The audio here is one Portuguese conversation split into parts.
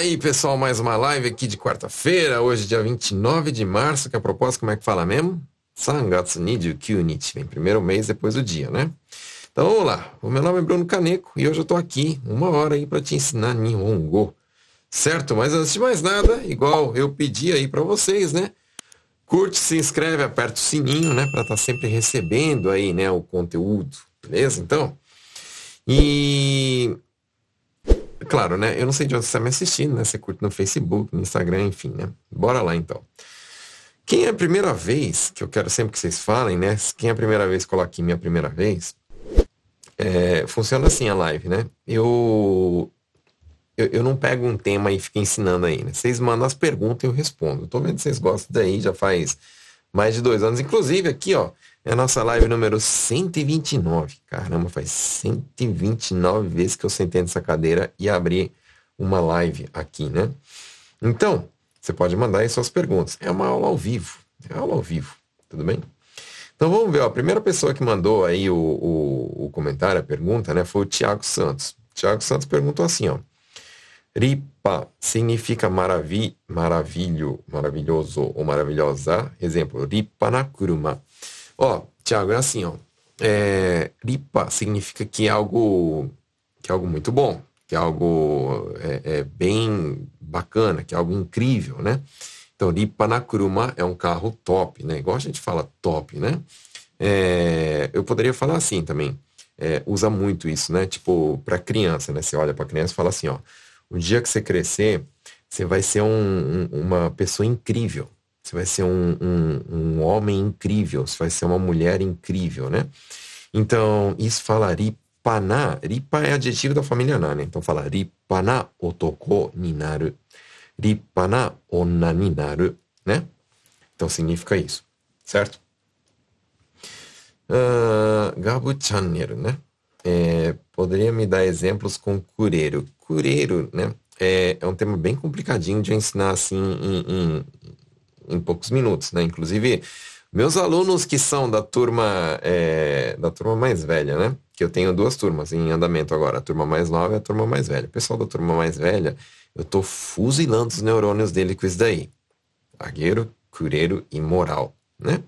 Aí, pessoal, mais uma live aqui de quarta-feira, hoje dia 29 de março, que a propósito, como é que fala mesmo? Sangatsu Niju Nichi, vem primeiro mês depois do dia, né? Então vamos lá, o meu nome é Bruno Caneco e hoje eu tô aqui uma hora aí para te ensinar Nihongo, certo? Mas antes de mais nada, igual eu pedi aí para vocês, né? Curte, se inscreve, aperta o sininho, né? Para estar tá sempre recebendo aí, né, o conteúdo, beleza? Então, e claro, né? Eu não sei de onde você está me assistindo, né? Você curte no Facebook, no Instagram, enfim, né? Bora lá então. Quem é a primeira vez, que eu quero sempre que vocês falem, né? Quem é a primeira vez, coloque minha primeira vez. É, funciona assim a live, né? Eu, eu, eu, não pego um tema e fico ensinando aí, né? Vocês mandam as perguntas e eu respondo. Eu tô vendo que vocês gostam daí, já faz mais de dois anos. Inclusive aqui, ó, é a nossa live número 129. Caramba, faz 129 vezes que eu sentei nessa cadeira e abri uma live aqui, né? Então, você pode mandar aí suas perguntas. É uma aula ao vivo. É aula ao vivo. Tudo bem? Então vamos ver, ó, a primeira pessoa que mandou aí o, o, o comentário, a pergunta, né, foi o Tiago Santos. Tiago Santos perguntou assim, ó. Ripa significa maravi, maravilho, maravilhoso ou maravilhosa. Exemplo, ripa na kuruma. Ó, Tiago, é assim, ó. É, ripa significa que é algo que é algo muito bom, que é algo é, é bem bacana, que é algo incrível, né? Então, ripa na kuruma é um carro top, né? Igual a gente fala top, né? É, eu poderia falar assim também. É, usa muito isso, né? Tipo, para criança, né? Você olha para criança e fala assim, ó. O dia que você crescer, você vai ser um, um, uma pessoa incrível. Você vai ser um, um, um homem incrível, você vai ser uma mulher incrível, né? Então, isso fala ripana. Ripa é adjetivo da família na, né? Então fala ripana otoko ni naru. Ripana onna ni naru, né? Então significa isso, certo? Uh, Gabu Channel, né? É, poderia me dar exemplos com cureiro. Cureiro, né? É, é um tema bem complicadinho de ensinar assim em, em em poucos minutos, né? Inclusive, meus alunos que são da turma é, da turma mais velha, né? Que eu tenho duas turmas em andamento agora, a turma mais nova e a turma mais velha. O pessoal da turma mais velha, eu tô fuzilando os neurônios dele com isso daí. Zagueiro, cureiro e moral, né?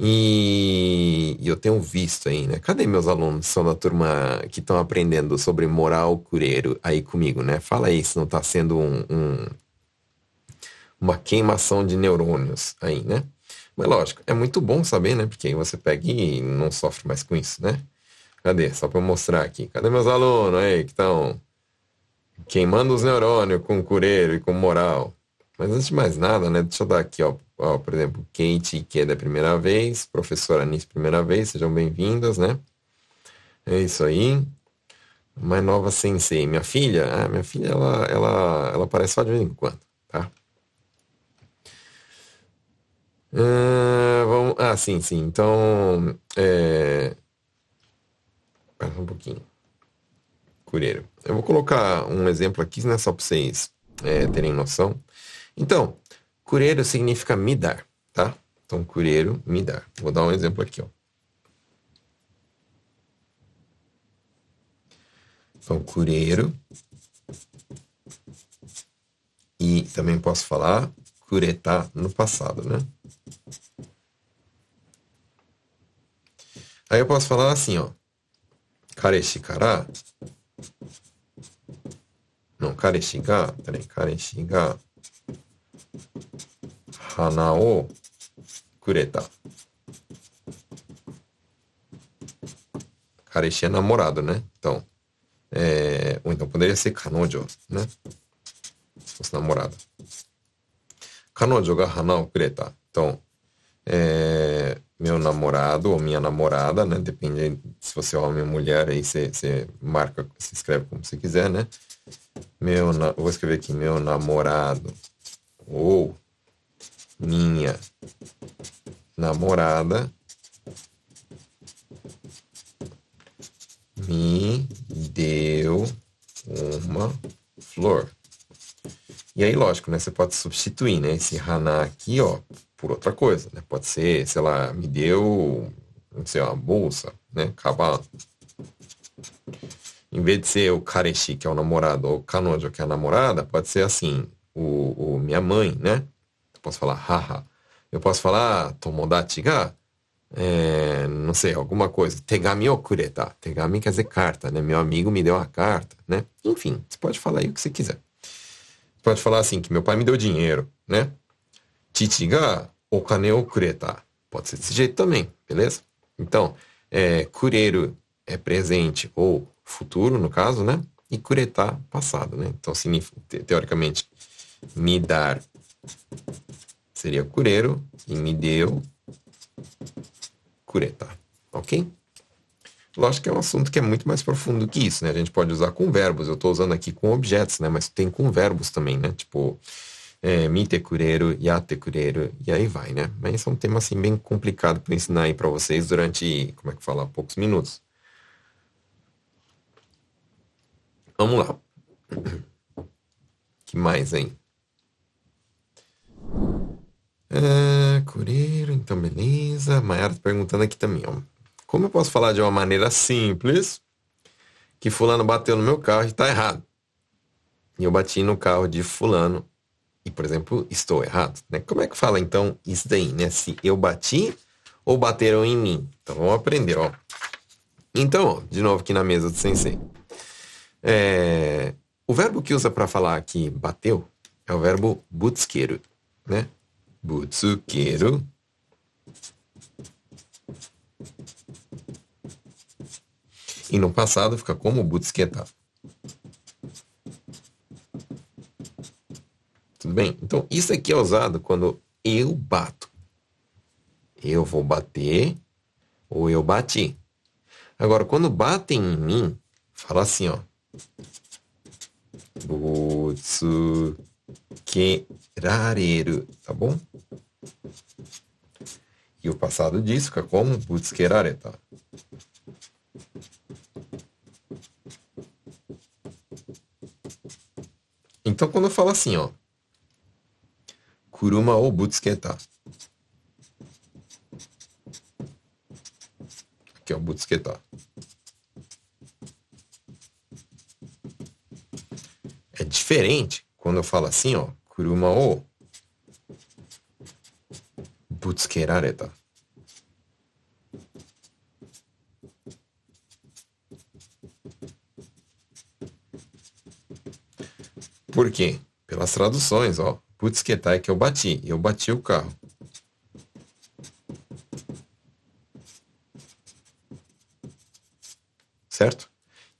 E, e, eu tenho visto aí, né? Cadê meus alunos que são da turma que estão aprendendo sobre moral cureiro aí comigo, né? Fala aí se não está sendo um, um uma queimação de neurônios aí, né? Mas lógico, é muito bom saber, né? Porque aí você pega e não sofre mais com isso, né? Cadê? Só para eu mostrar aqui. Cadê meus alunos aí que estão queimando os neurônios com cureiro e com moral? Mas antes de mais nada, né? Deixa eu dar aqui, ó, ó por exemplo, Kate, que é da primeira vez, professora Anice, primeira vez, sejam bem-vindas, né? É isso aí. Mais nova sensei. Minha filha, ah, minha filha, ela, ela, ela aparece só de vez em quando, tá? Uh, vamos... Ah, sim, sim. Então, é... Um pouquinho. Cureiro. Eu vou colocar um exemplo aqui, né, só para vocês é, terem noção. Então, cureiro significa me dar, tá? Então, cureiro, me dar. Vou dar um exemplo aqui, ó. Então, cureiro. E também posso falar curetar no passado, né? Aí eu posso falar assim, ó. Kareshi kara. Não, kareshi ga. Peraí, kareshi ga. Hana o kureta. Kareshi é namorado, né? Então. É... Ou então poderia ser kanojo, né? Fosse namorado. Kanojo ga hana o kureta. Então, é, meu namorado ou minha namorada, né? Depende se você é homem ou mulher, aí você, você marca, se escreve como você quiser, né? Meu, vou escrever aqui, meu namorado ou minha namorada me deu uma flor. E aí, lógico, né? Você pode substituir, né? Esse Hana aqui, ó, por outra coisa, né? Pode ser, sei lá, me deu, não sei, uma bolsa, né? Cavalo. em vez de ser o kareshi, que é o namorado, ou o kanojo, que é a namorada, pode ser assim, o, o minha mãe, né? Eu posso falar haha. Eu posso falar tomodachi ga, é, não sei, alguma coisa. Tegami okureta. Tegami quer dizer carta, né? Meu amigo me deu uma carta, né? Enfim, você pode falar aí o que você quiser. Pode falar assim, que meu pai me deu dinheiro, né? Chichi ga okane okureta. Pode ser desse jeito também, beleza? Então, é, kureru é presente ou futuro, no caso, né? E kureta, passado, né? Então, teoricamente, me dar seria cureiro e me deu cureta, ok? Lógico que é um assunto que é muito mais profundo que isso, né? A gente pode usar com verbos, eu estou usando aqui com objetos, né? Mas tem com verbos também, né? Tipo, é, mite cureiro, yate cureiro, e aí vai, né? Mas é um tema, assim, bem complicado para ensinar aí para vocês durante, como é que fala, poucos minutos. Vamos lá. que mais, hein? É, cureiro, então beleza. Mayara tá perguntando aqui também, ó. Como eu posso falar de uma maneira simples que fulano bateu no meu carro e tá errado? E eu bati no carro de fulano e, por exemplo, estou errado, né? Como é que fala então isso daí, né? Se eu bati ou bateram em mim? Então vamos aprender, ó. Então, ó, de novo aqui na mesa do sensei. É, o verbo que usa para falar aqui bateu é o verbo butsukeru, né? Butsukeru. E no passado fica como butsuketa. Tudo bem? Então, isso aqui é usado quando eu bato. Eu vou bater ou eu bati. Agora, quando batem em mim, fala assim, ó. Butsukerareru, tá bom? E o passado disso fica como butsukerareta. Então, quando eu falo assim, ó, kuruma ou butsuketa. Aqui, ó, butsuketa. É diferente quando eu falo assim, ó, kuruma ou butsukerareta. Por quê? Pelas traduções, ó. Butsuketai que eu bati. Eu bati o carro. Certo?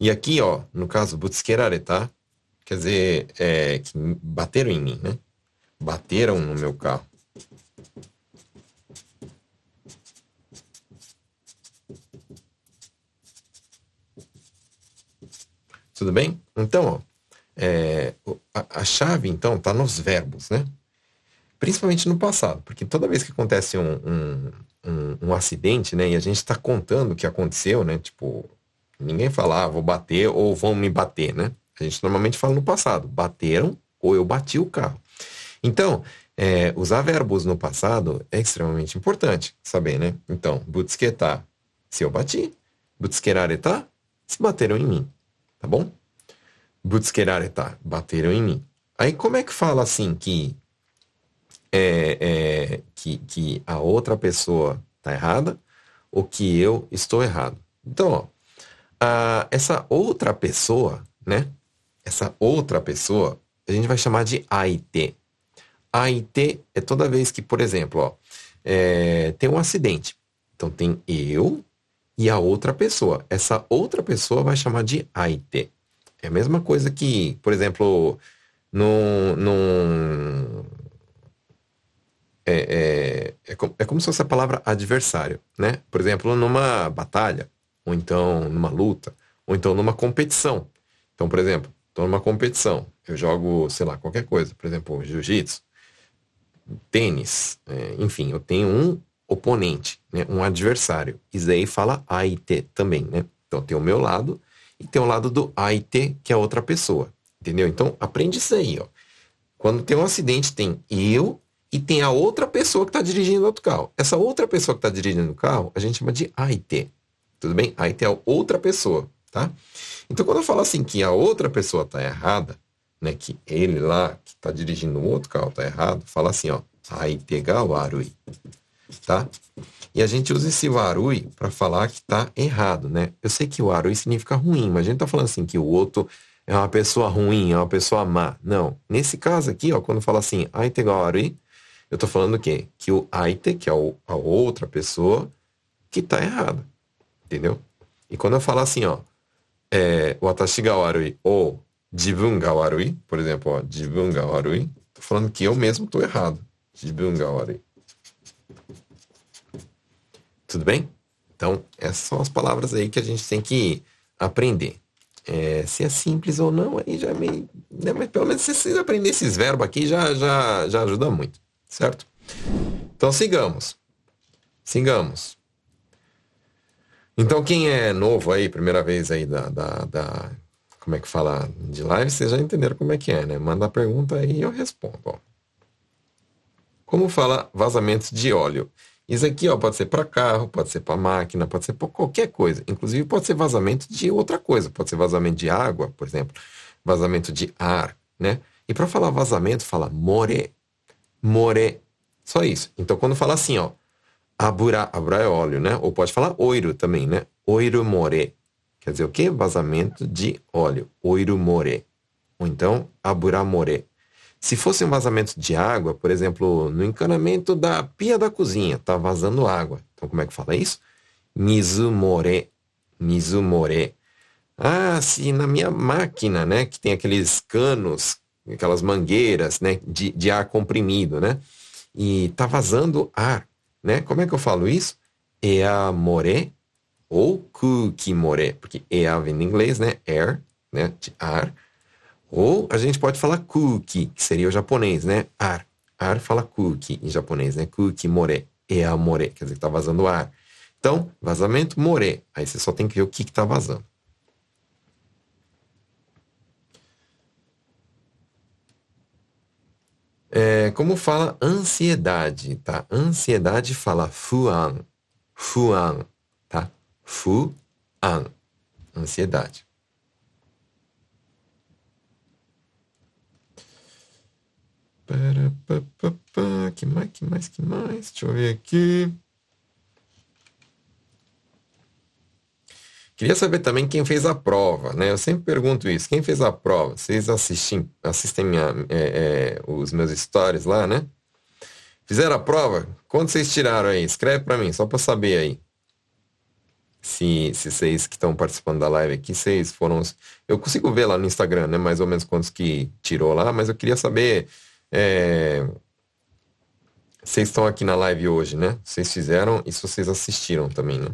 E aqui, ó, no caso, butsukerareta, quer dizer, é, que bateram em mim, né? Bateram no meu carro. Tudo bem? Então, ó, é, a, a, chave, então, está nos verbos, né? Principalmente no passado, porque toda vez que acontece um, um, um, um acidente, né, e a gente está contando o que aconteceu, né? Tipo, ninguém fala, ah, vou bater ou vão me bater, né? A gente normalmente fala no passado, bateram ou eu bati o carro. Então, é, usar verbos no passado é extremamente importante saber, né? Então, butsketar, se eu bati. Butskerareta, se bateram em mim. Tá bom? Butskerareta, bateram em mim. Aí como é que fala assim que, é, é, que, que a outra pessoa tá errada ou que eu estou errado? Então, ó, a, essa outra pessoa, né? Essa outra pessoa, a gente vai chamar de AIT. AIT é toda vez que, por exemplo, ó, é, tem um acidente. Então tem eu e a outra pessoa. Essa outra pessoa vai chamar de AIT. É a mesma coisa que, por exemplo, num. num é, é, é, como, é como se fosse a palavra adversário, né? Por exemplo, numa batalha, ou então numa luta, ou então numa competição. Então, por exemplo, estou numa competição, eu jogo, sei lá, qualquer coisa, por exemplo, jiu-jitsu, tênis, é, enfim, eu tenho um oponente, né, um adversário. Isso aí fala AIT também, né? Então tem o meu lado e tem o lado do AIT, que é outra pessoa. Entendeu? Então, aprende isso aí, ó. Quando tem um acidente, tem eu e tem a outra pessoa que está dirigindo outro carro. Essa outra pessoa que está dirigindo o carro, a gente chama de AIT. Tudo bem? AIT é outra pessoa, tá? Então, quando eu falo assim que a outra pessoa está errada, né, que ele lá, que está dirigindo o outro carro, está errado, fala assim, ó, aitega warui, tá? E a gente usa esse warui para falar que está errado, né? Eu sei que o warui significa ruim, mas a gente está falando assim que o outro é uma pessoa ruim, é uma pessoa má. Não. Nesse caso aqui, ó, quando fala assim, aitega warui, eu estou falando o quê? Que o aite, que é a outra pessoa, que está errado. Entendeu? E quando eu falo assim, ó, é, watashi ga warui ou jibun ga warui, por exemplo, ó, jibun ga warui, tô falando que eu mesmo tô errado. Jibun ga warui. Tudo bem? Então, essas são as palavras aí que a gente tem que aprender. É, se é simples ou não, aí já é meio. Né, mas pelo menos se vocês aprender esses verbos aqui já, já, já ajuda muito, certo? Então sigamos. Sigamos. Então, quem é novo aí, primeira vez aí da, da, da como é que fala de live, vocês já entenderam como é que é, né? Manda a pergunta aí e eu respondo. Ó. Como fala vazamento de óleo? Isso aqui ó, pode ser para carro, pode ser para máquina, pode ser para qualquer coisa. Inclusive pode ser vazamento de outra coisa. Pode ser vazamento de água, por exemplo. Vazamento de ar, né? E para falar vazamento, fala more. More. Só isso. Então quando fala assim, ó, Abura, abura é óleo, né? Ou pode falar oiro também, né? Oiro more. Quer dizer o quê? Vazamento de óleo. Oiro more. Ou então, abura more. Se fosse um vazamento de água, por exemplo, no encanamento da pia da cozinha, tá vazando água. Então, como é que fala isso? Mizumore. Mizumore. Ah, se na minha máquina, né, que tem aqueles canos, aquelas mangueiras, né, de, de ar comprimido, né, e tá vazando ar né? Como é que eu falo isso? Eamore ou kukimore, porque ea vem em inglês, né? Air, né? De ar. Ou a gente pode falar kuki, que seria o japonês, né? Ar. Ar fala kuki em japonês, né? Kukimore, eamore, quer dizer que tá vazando ar. Então, vazamento, more. Aí você só tem que ver o que que tá vazando. É, como fala ansiedade, tá? Ansiedade fala fuan, fuan, tá? Fuan, ansiedade. Que mais, que mais, que mais? Deixa eu ver aqui. Queria saber também quem fez a prova, né? Eu sempre pergunto isso. Quem fez a prova? Vocês assistem, assistem minha, é, é, os meus stories lá, né? Fizeram a prova? Quanto vocês tiraram aí? Escreve para mim, só para saber aí. Se, se vocês que estão participando da live aqui, vocês foram... Eu consigo ver lá no Instagram, né? Mais ou menos quantos que tirou lá, mas eu queria saber... É... Vocês estão aqui na live hoje, né? Vocês fizeram e se vocês assistiram também, né?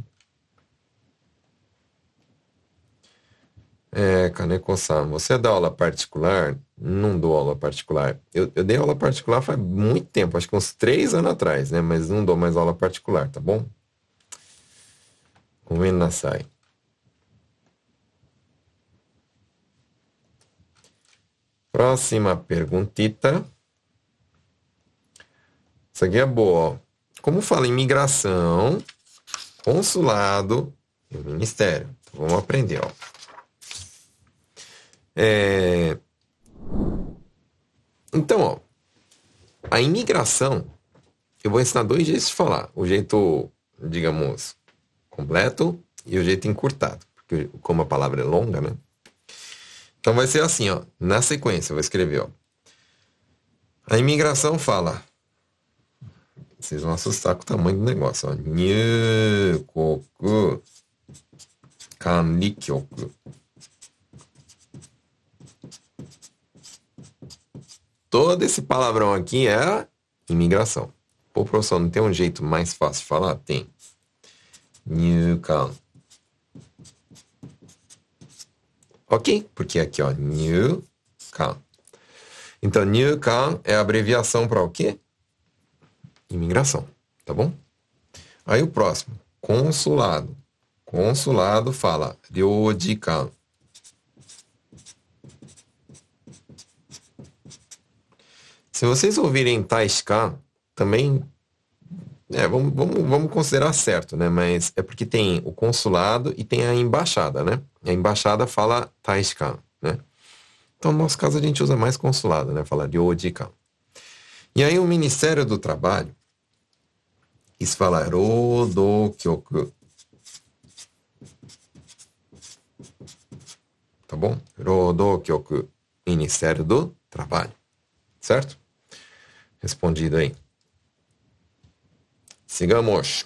É, Kaneko-san, você dá aula particular? Não dou aula particular. Eu, eu dei aula particular faz muito tempo, acho que uns três anos atrás, né? Mas não dou mais aula particular, tá bom? Comendo na sai. Próxima perguntita. Isso aqui é boa, ó. Como fala imigração, consulado e ministério? Então, vamos aprender, ó. É... Então, ó, a imigração, eu vou ensinar dois jeitos de falar. O jeito, digamos, completo e o jeito encurtado. Porque como a palavra é longa, né? Então vai ser assim, ó. Na sequência, eu vou escrever, ó. A imigração fala. Vocês vão assustar com o tamanho do negócio, ó. Nyukoku Kanrikyoku. todo esse palavrão aqui é imigração. Pô, professor, não tem um jeito mais fácil de falar? Tem. Newcam. Ok? Porque aqui, ó, Newcam. Então, Newcam é abreviação para o quê? Imigração, tá bom? Aí o próximo, consulado. Consulado fala Ryojikan. Se vocês ouvirem Taiskan, também é, vamos, vamos, vamos considerar certo, né? Mas é porque tem o consulado e tem a embaixada, né? A embaixada fala taishikan, né? Então, no nosso caso, a gente usa mais consulado, né? Fala ryojikan. E aí o Ministério do Trabalho, isso fala rodokyoku. Tá bom? Rodokyoku, Ministério do Trabalho. Certo? Respondido aí. Sigamos.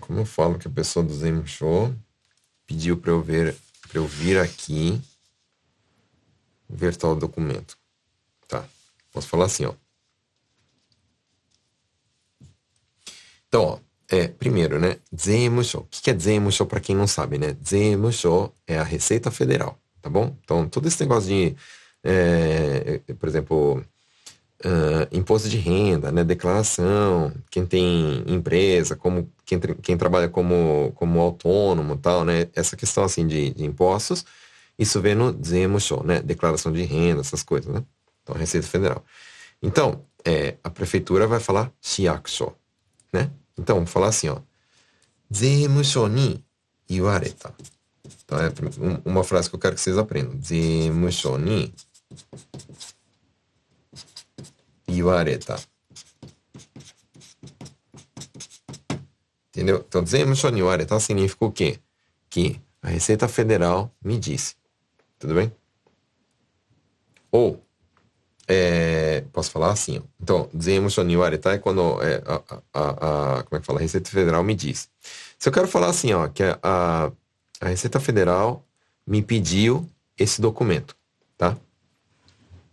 Como eu falo que a pessoa do Zen Show pediu para eu ver, para eu vir aqui ver tal documento. Tá. Posso falar assim, ó. Então, ó, é, primeiro, né? Zemusho. O que é Zemusho para quem não sabe, né? Zemusho é a Receita Federal, tá bom? Então, todo esse negócio de, é, por exemplo, uh, imposto de renda, né? Declaração, quem tem empresa, como quem, quem trabalha como, como autônomo tal, né? Essa questão, assim, de, de impostos, isso vem no Zemusho, né? Declaração de renda, essas coisas, né? Então, Receita Federal. Então, é, a prefeitura vai falar Shiakusho, né? Então, vou falar assim, ó. Zemusho ni iwareta. Então, é uma frase que eu quero que vocês aprendam. Zemusho ni iwareta. Entendeu? Então, zemusho ni iwareta significa o quê? Que a Receita Federal me disse. Tudo bem? Ou, é, posso falar assim, ó. Então, dizemos tá? é quando é, a, a, a, como é que fala? A Receita Federal me diz. Se eu quero falar assim, ó, que a, a Receita Federal me pediu esse documento, tá?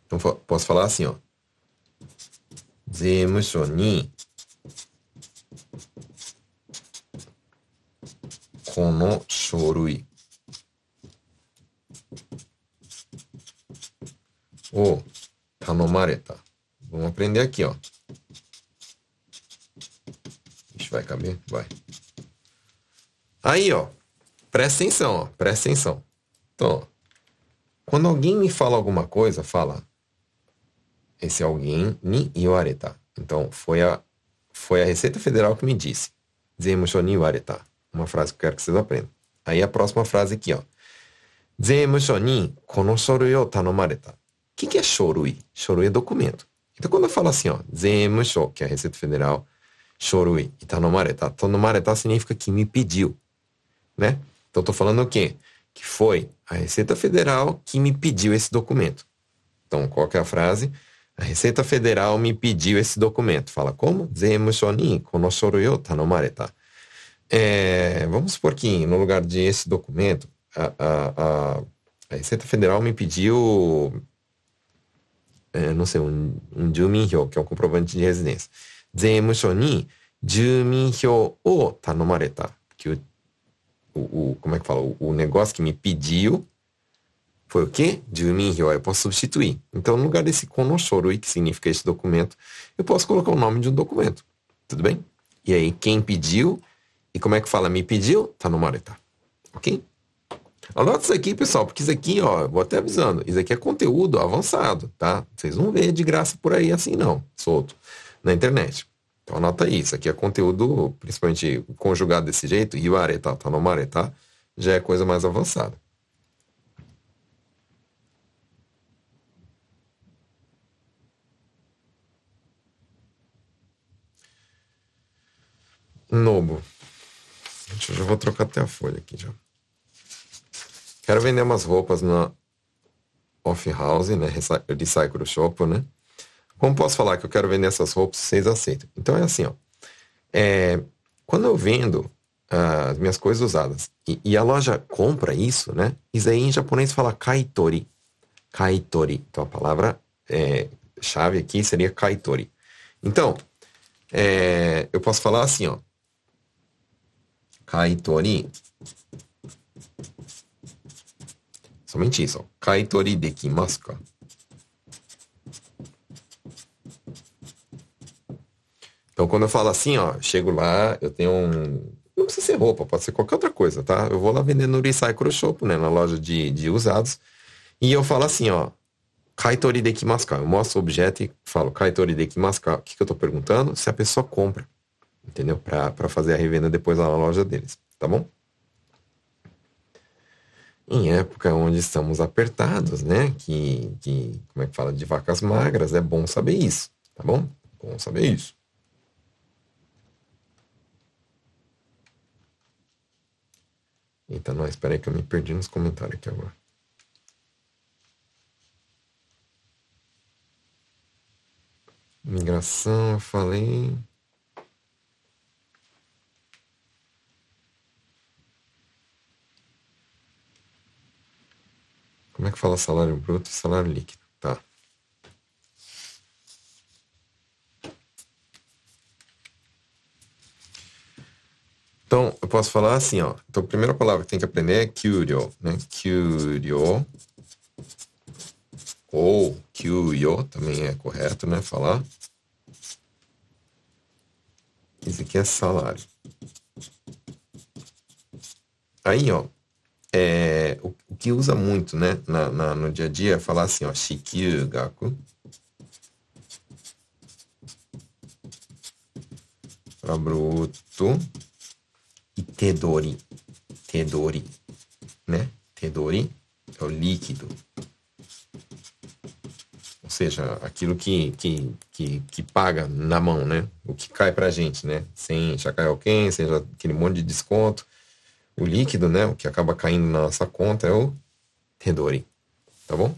Então, posso falar assim, ó. 税務署にこの書類を頼まれた。Vamos aprender aqui, ó. Ixi, vai caber? Vai. Aí, ó. Presta atenção, ó. Presta atenção. Então, ó, quando alguém me fala alguma coisa, fala. esse alguém ni iwareta. Então, foi a, foi a Receita Federal que me disse. Zemusho ni iwareta. Uma frase que eu quero que vocês aprendam. Aí a próxima frase aqui, ó. Zemusho ni kono shorui o tanomareta. O que, que é shorui? Shorui é documento. Então, quando eu falo assim, ó, zemusho, que é a Receita Federal, shorui e tanomareta. Tanomareta significa que me pediu, né? Então, tô falando o quê? Que foi a Receita Federal que me pediu esse documento. Então, qual que é a frase? A Receita Federal me pediu esse documento. Fala como? O tanomareta. É, vamos supor que no lugar de esse documento, a, a, a, a Receita Federal me pediu é, não sei, um, um Juminhyo, que é um comprovante de residência. Zemusho ni Juminhyo o tanomareta. Que o, o, como é que fala? O, o negócio que me pediu foi o quê? Juminhyo. Eu posso substituir. Então, no lugar desse konoshorui, que significa esse documento, eu posso colocar o nome de um documento. Tudo bem? E aí, quem pediu e como é que fala me pediu? Tanomareta. Ok? Anota isso aqui, pessoal, porque isso aqui, ó, vou até avisando, isso aqui é conteúdo avançado, tá? Vocês não vê de graça por aí assim, não, solto, na internet. Então anota aí, isso aqui é conteúdo, principalmente conjugado desse jeito, iwareta, tanomareta, tá? já é coisa mais avançada. Nobo. Eu já vou trocar até a folha aqui já. Quero vender umas roupas na off house, né? Recycle shop, né? Como posso falar que eu quero vender essas roupas, vocês aceitam? Então é assim, ó. É, quando eu vendo uh, as minhas coisas usadas e, e, a loja compra isso, né? Isso aí em japonês fala kaitori. Kaitori. Então a palavra é, chave aqui seria kaitori. Então, é, eu posso falar assim, ó. Kaitori Somente isso. Kaitori dekimasu ka? Então, quando eu falo assim, ó, chego lá, eu tenho um. Não precisa ser roupa, pode ser qualquer outra coisa, tá? Eu vou lá vender no Recycle Shop, né? Na loja de, de usados. E eu falo assim, ó. kaitori dekimasu ka? Eu mostro o objeto e falo kaitori dekimasu ka? O que, que eu estou perguntando? Se a pessoa compra, entendeu? Para fazer a revenda depois lá na loja deles, tá bom? Em época onde estamos apertados, né? Que, que, como é que fala? De vacas magras, é bom saber isso, tá bom? Bom saber isso. Eita, não, espera aí que eu me perdi nos comentários aqui agora. Migração, eu falei. Como é que fala salário bruto e salário líquido? Tá. Então, eu posso falar assim, ó. Então, a primeira palavra que tem que aprender é curio, né? Curio. Ou curio, também é correto, né? Falar. Isso aqui é salário. Aí, ó, é, o, que usa muito, né, na, na, no dia a dia é falar assim, ó, shikiu gaku. Para bruto. E tedori. Tedori. Né? Tedori é o líquido. Ou seja, aquilo que, que, que, que paga na mão, né? O que cai pra gente, né? Sem alguém, seja aquele monte de desconto o líquido, né, o que acaba caindo na nossa conta é o Redori, tá bom?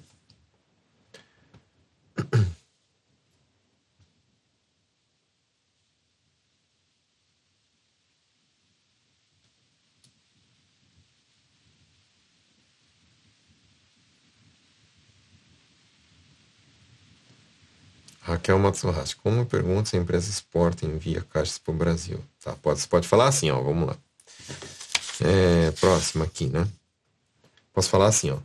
Raquel Matsuhashi, como pergunta se a empresa exporta e envia caixas para o Brasil? Tá, pode, pode falar assim, ó, vamos lá. É, próxima aqui, né? Posso falar assim, ó.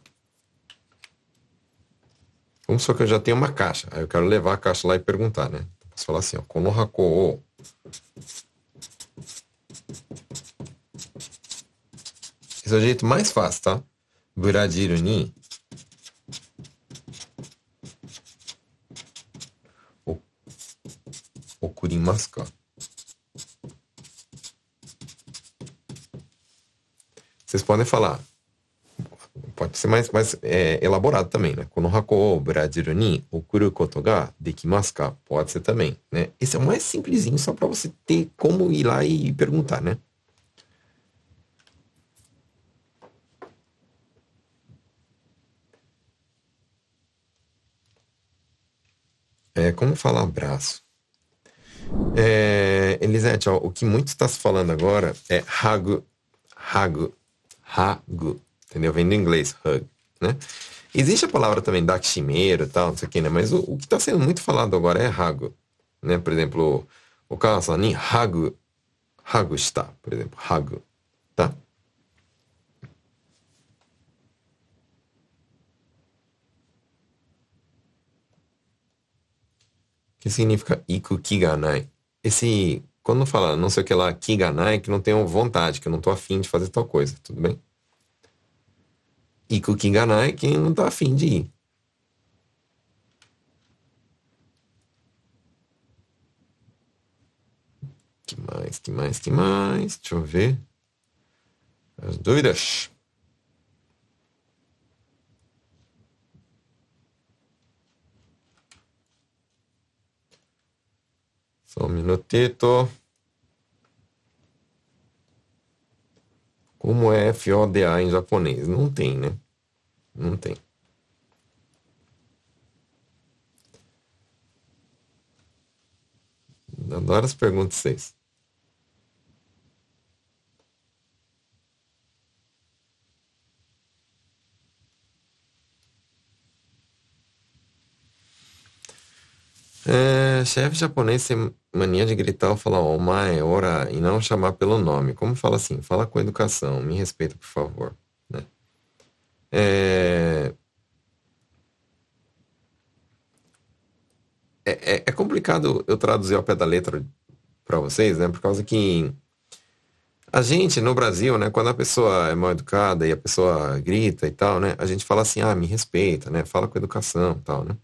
Vamos supor que eu já tenho uma caixa. Aí eu quero levar a caixa lá e perguntar, né? Posso falar assim, ó. Konohako Esse é o jeito mais fácil, tá? Brasil ni okurimasu ka? Vocês podem falar. Pode ser mais, mais é, elaborado também, né? Kono hako o ni okuru koto ga dekimasu ka? Pode ser também, né? Esse é o mais simplesinho, só para você ter como ir lá e perguntar, né? É, como falar abraço? É, Elisete, ó, o que muito está se falando agora é hagu, hagu, hug, entendeu? Vem do inglês, hug, né? Existe a palavra também dakshimeiro e tal, não sei o que, né? Mas o, o que está sendo muito falado agora é hug, né? Por exemplo, o cara ni hug, hug está, por exemplo, hug, tá? que significa iku kiganai? Esse quando fala não sei o que lá, kiganai, que não tenho vontade, que eu não tô afim de fazer tal coisa, tudo bem? E com kiganai, que não tá afim de ir. Que mais, que mais, que mais? Deixa eu ver. As dúvidas. Só um minutito. Como é FODA em japonês? Não tem, né? Não tem. Adoro as perguntas vocês. É, chefe japonês tem mania de gritar ou falar omae, ora, e não chamar pelo nome. Como fala assim? Fala com educação, me respeita, por favor. Né? É... É, é, é complicado eu traduzir ao pé da letra para vocês, né? Por causa que A gente, no Brasil, né, quando a pessoa é mal educada e a pessoa grita e tal, né, a gente fala assim, ah, me respeita, né, fala com educação e tal, né.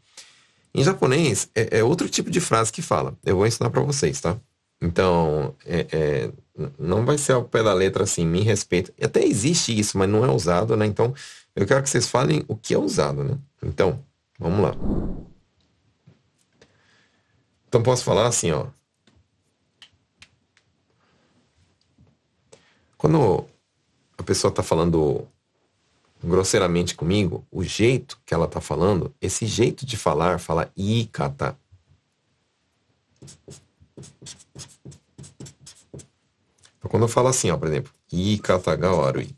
Em japonês, é, é outro tipo de frase que fala. Eu vou ensinar para vocês, tá? Então, é, é, não vai ser ao pé da letra assim, me respeita. Até existe isso, mas não é usado, né? Então, eu quero que vocês falem o que é usado, né? Então, vamos lá. Então, posso falar assim, ó. Quando a pessoa está falando grosseiramente comigo, o jeito que ela está falando, esse jeito de falar, fala ikata. Então, quando eu falo assim, ó, por exemplo, ikata ga warui.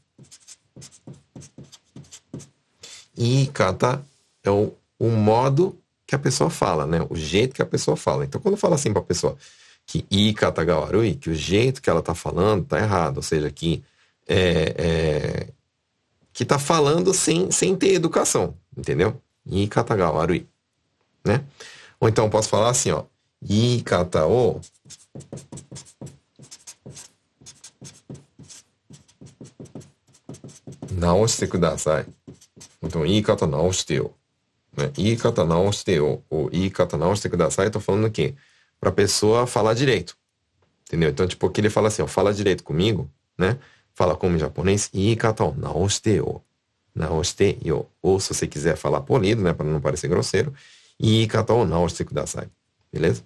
Ikata é o, o modo que a pessoa fala, né? O jeito que a pessoa fala. Então, quando eu falo assim para a pessoa que ikata ga warui, que o jeito que ela está falando tá errado, ou seja, que é, é, que tá falando sem, sem ter educação, entendeu? Ikata ga warui, né? Ou então posso falar assim, ó, ikata o naoshite kudasai. Então, ikata naoshite yo. Né? Ikata naoshite yo, ou ikata naoshite kudasai, tô falando o quê? Pra pessoa falar direito. Entendeu? Então, tipo, que ele fala assim, ó, fala direito comigo, né? Fala como japonês, ikata o naoshite yo. Ou se você quiser falar polido, né, para não parecer grosseiro, ikata o naoshite kudasai. Beleza?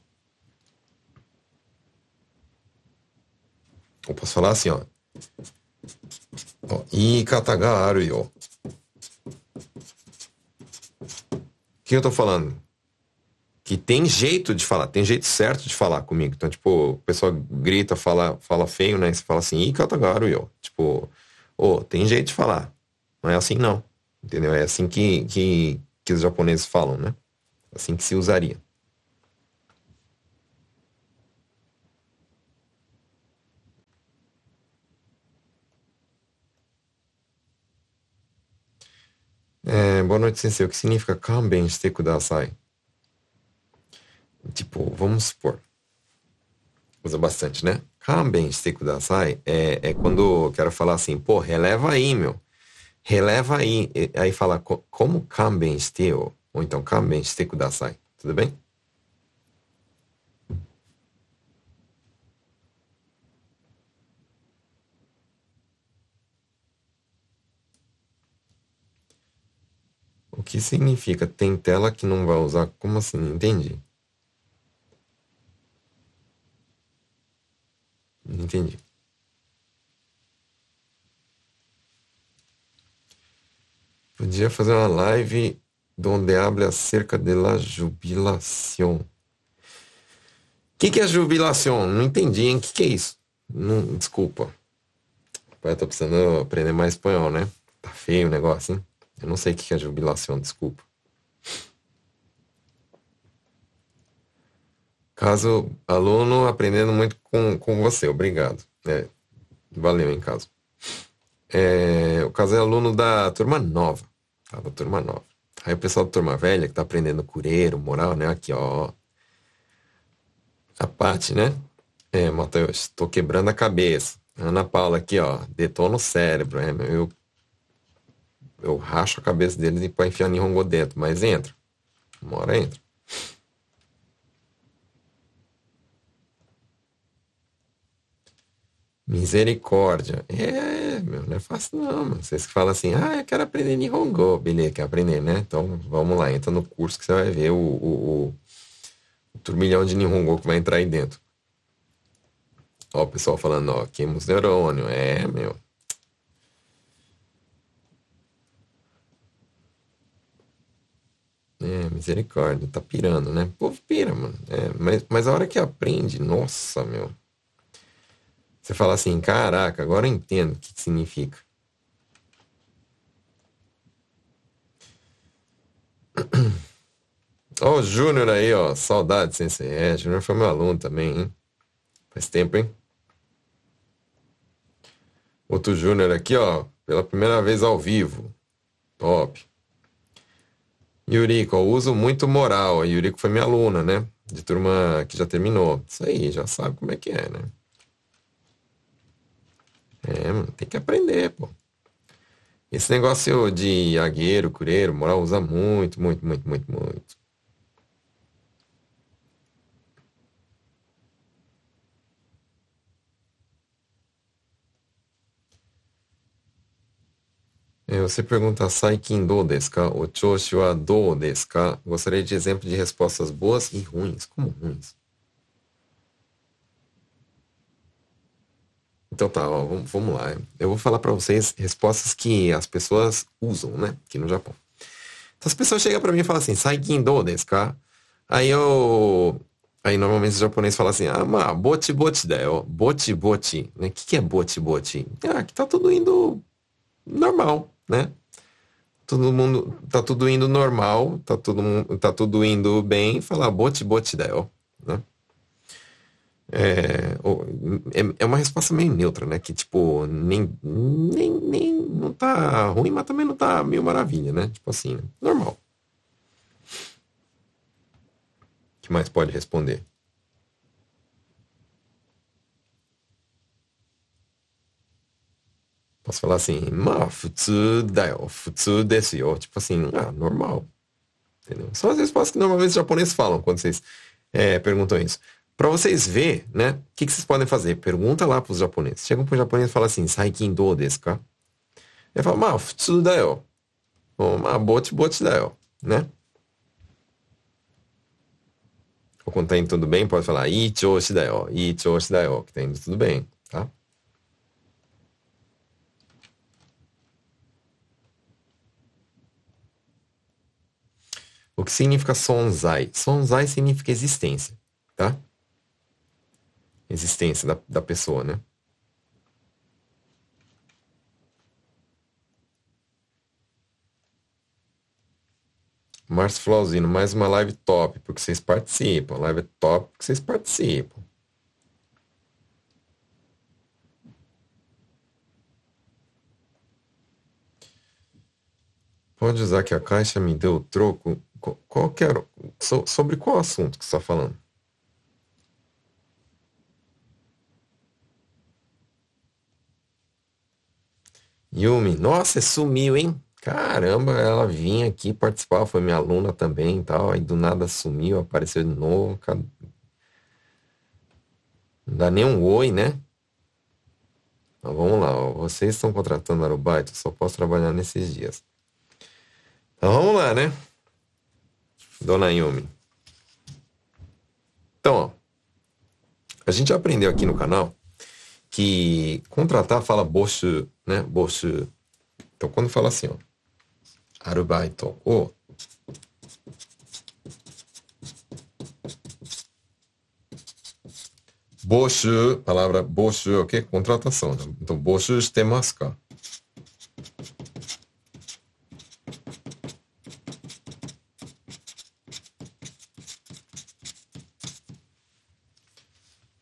Eu posso falar assim, ó. ó ikata ga aru yo. O que eu tô falando? Que tem jeito de falar, tem jeito certo de falar comigo. Então, tipo, o pessoal grita, fala, fala feio, né? Você fala assim, ga aru yo. Tipo, ô, oh, tem jeito de falar. Não é assim, não. Entendeu? É assim que, que, que os japoneses falam, né? Assim que se usaria. É, boa noite, sensei. O que significa kanben shite kudasai? Tipo, vamos supor. Usa bastante, né? Kanben shite kudasai é, é quando eu quero falar assim, pô, releva aí, meu. Releva aí. Aí fala, como kanben shite ou então kanben shite kudasai. Tudo bem? O que significa tem tela que não vai usar? Como assim? Entendi. Entendi. Podia fazer uma live onde habla acerca de la jubilação. O que, que é jubilação? Não entendi, hein? O que, que é isso? Não, desculpa. Eu tô precisando aprender mais espanhol, né? Tá feio o negócio, hein? Eu não sei o que é jubilação, desculpa. Caso aluno aprendendo muito com, com você, obrigado. É, valeu, em caso. É, o caso é aluno da turma nova, tá? Da turma nova. Aí o pessoal da turma velha que tá aprendendo cureiro, moral, né? Aqui, ó. A parte, né? É, Matheus, tô quebrando a cabeça. Ana Paula aqui, ó, detona o cérebro. É, eu eu racho a cabeça deles e põe enfiar Nihongo dentro, mas entra. Uma hora entra. Misericórdia. É, meu, não é fácil não, mano. Vocês que falam assim, ah, eu quero aprender Nihongo. Beleza, quer aprender, né? Então, vamos lá, entra no curso que você vai ver o, o, o, o turmilhão de Nihongo que vai entrar aí dentro. Ó, o pessoal falando, ó, queimos neurônio. É, meu. É, misericórdia, tá pirando, né? O povo pira, mano. É, mas, mas a hora que aprende, nossa, meu. Você fala assim, caraca, agora eu entendo o que, que significa. Ó, o Júnior aí, ó. Saudade, sensei. É, Júnior foi meu aluno também, hein? Faz tempo, hein? Outro Júnior aqui, ó. Pela primeira vez ao vivo. Top. Yuriko, eu uso muito moral. A Yuriko foi minha aluna, né? De turma que já terminou. Isso aí, já sabe como é que é, né? Mesmo. Tem que aprender, pô. Esse negócio de agueiro, cureiro, moral, usa muito, muito, muito, muito, muito. É, você pergunta Saikin do desu ka? O choshi do desu ka? Gostaria de exemplo de respostas boas e ruins. Como ruins? Então tá, ó, vamos, vamos lá. Eu vou falar para vocês respostas que as pessoas usam, né? Aqui no Japão. Então as pessoas chegam para mim e falam assim, Saikin do desu ka? Aí eu... Aí normalmente os japoneses falam assim, ah, mas boti boti da yo. Boti boti. O né? que, que é boti boti? Ah, que tá tudo indo normal né? Todo mundo, tá tudo indo normal, tá tudo, tá tudo indo bem, falar bote, bote, del, né? É, é, é uma resposta meio neutra, né? Que tipo, nem, nem, nem não tá ruim, mas também não tá meio maravilha, né? Tipo assim, normal. O que mais pode responder? Posso falar assim, ma, futsu da futsu desu yo. Tipo assim, ah, normal. Entendeu? São as respostas que normalmente os japoneses falam quando vocês é, perguntam isso. Para vocês ver, né, o que, que, vocês podem fazer? Pergunta lá para os japoneses. Chega para o japonês e fala assim, saikin do desu ka? Ele fala, ma, futsu da yo. Ou ma, bote da yo. Né? Ou quando tudo bem, pode falar, i choshi da yo, i choshi da yo, que tá indo tudo bem, tá? O que significa sonzai? Sonzai significa existência, tá? Existência da, da pessoa, né? Márcio Flauzino, mais uma live top, porque vocês participam. Live é top porque vocês participam. Pode usar que a caixa me deu o troco qual que era, so, sobre qual assunto que você está falando? Yumi, nossa, sumiu, hein? Caramba, ela vinha aqui participar, foi minha aluna também e tal, aí do nada sumiu, apareceu de novo. Não dá nem um oi, né? Então, vamos lá, ó. vocês estão contratando Arubaito, só posso trabalhar nesses dias. Então vamos lá, né? Dona Yumi. Então, ó, a gente aprendeu aqui no canal que contratar fala boshu, né? Boshu. Então, quando fala assim, ó, arubaito ou palavra boshu, o que? Contratação. Né? Então, boshu shitemasu ka?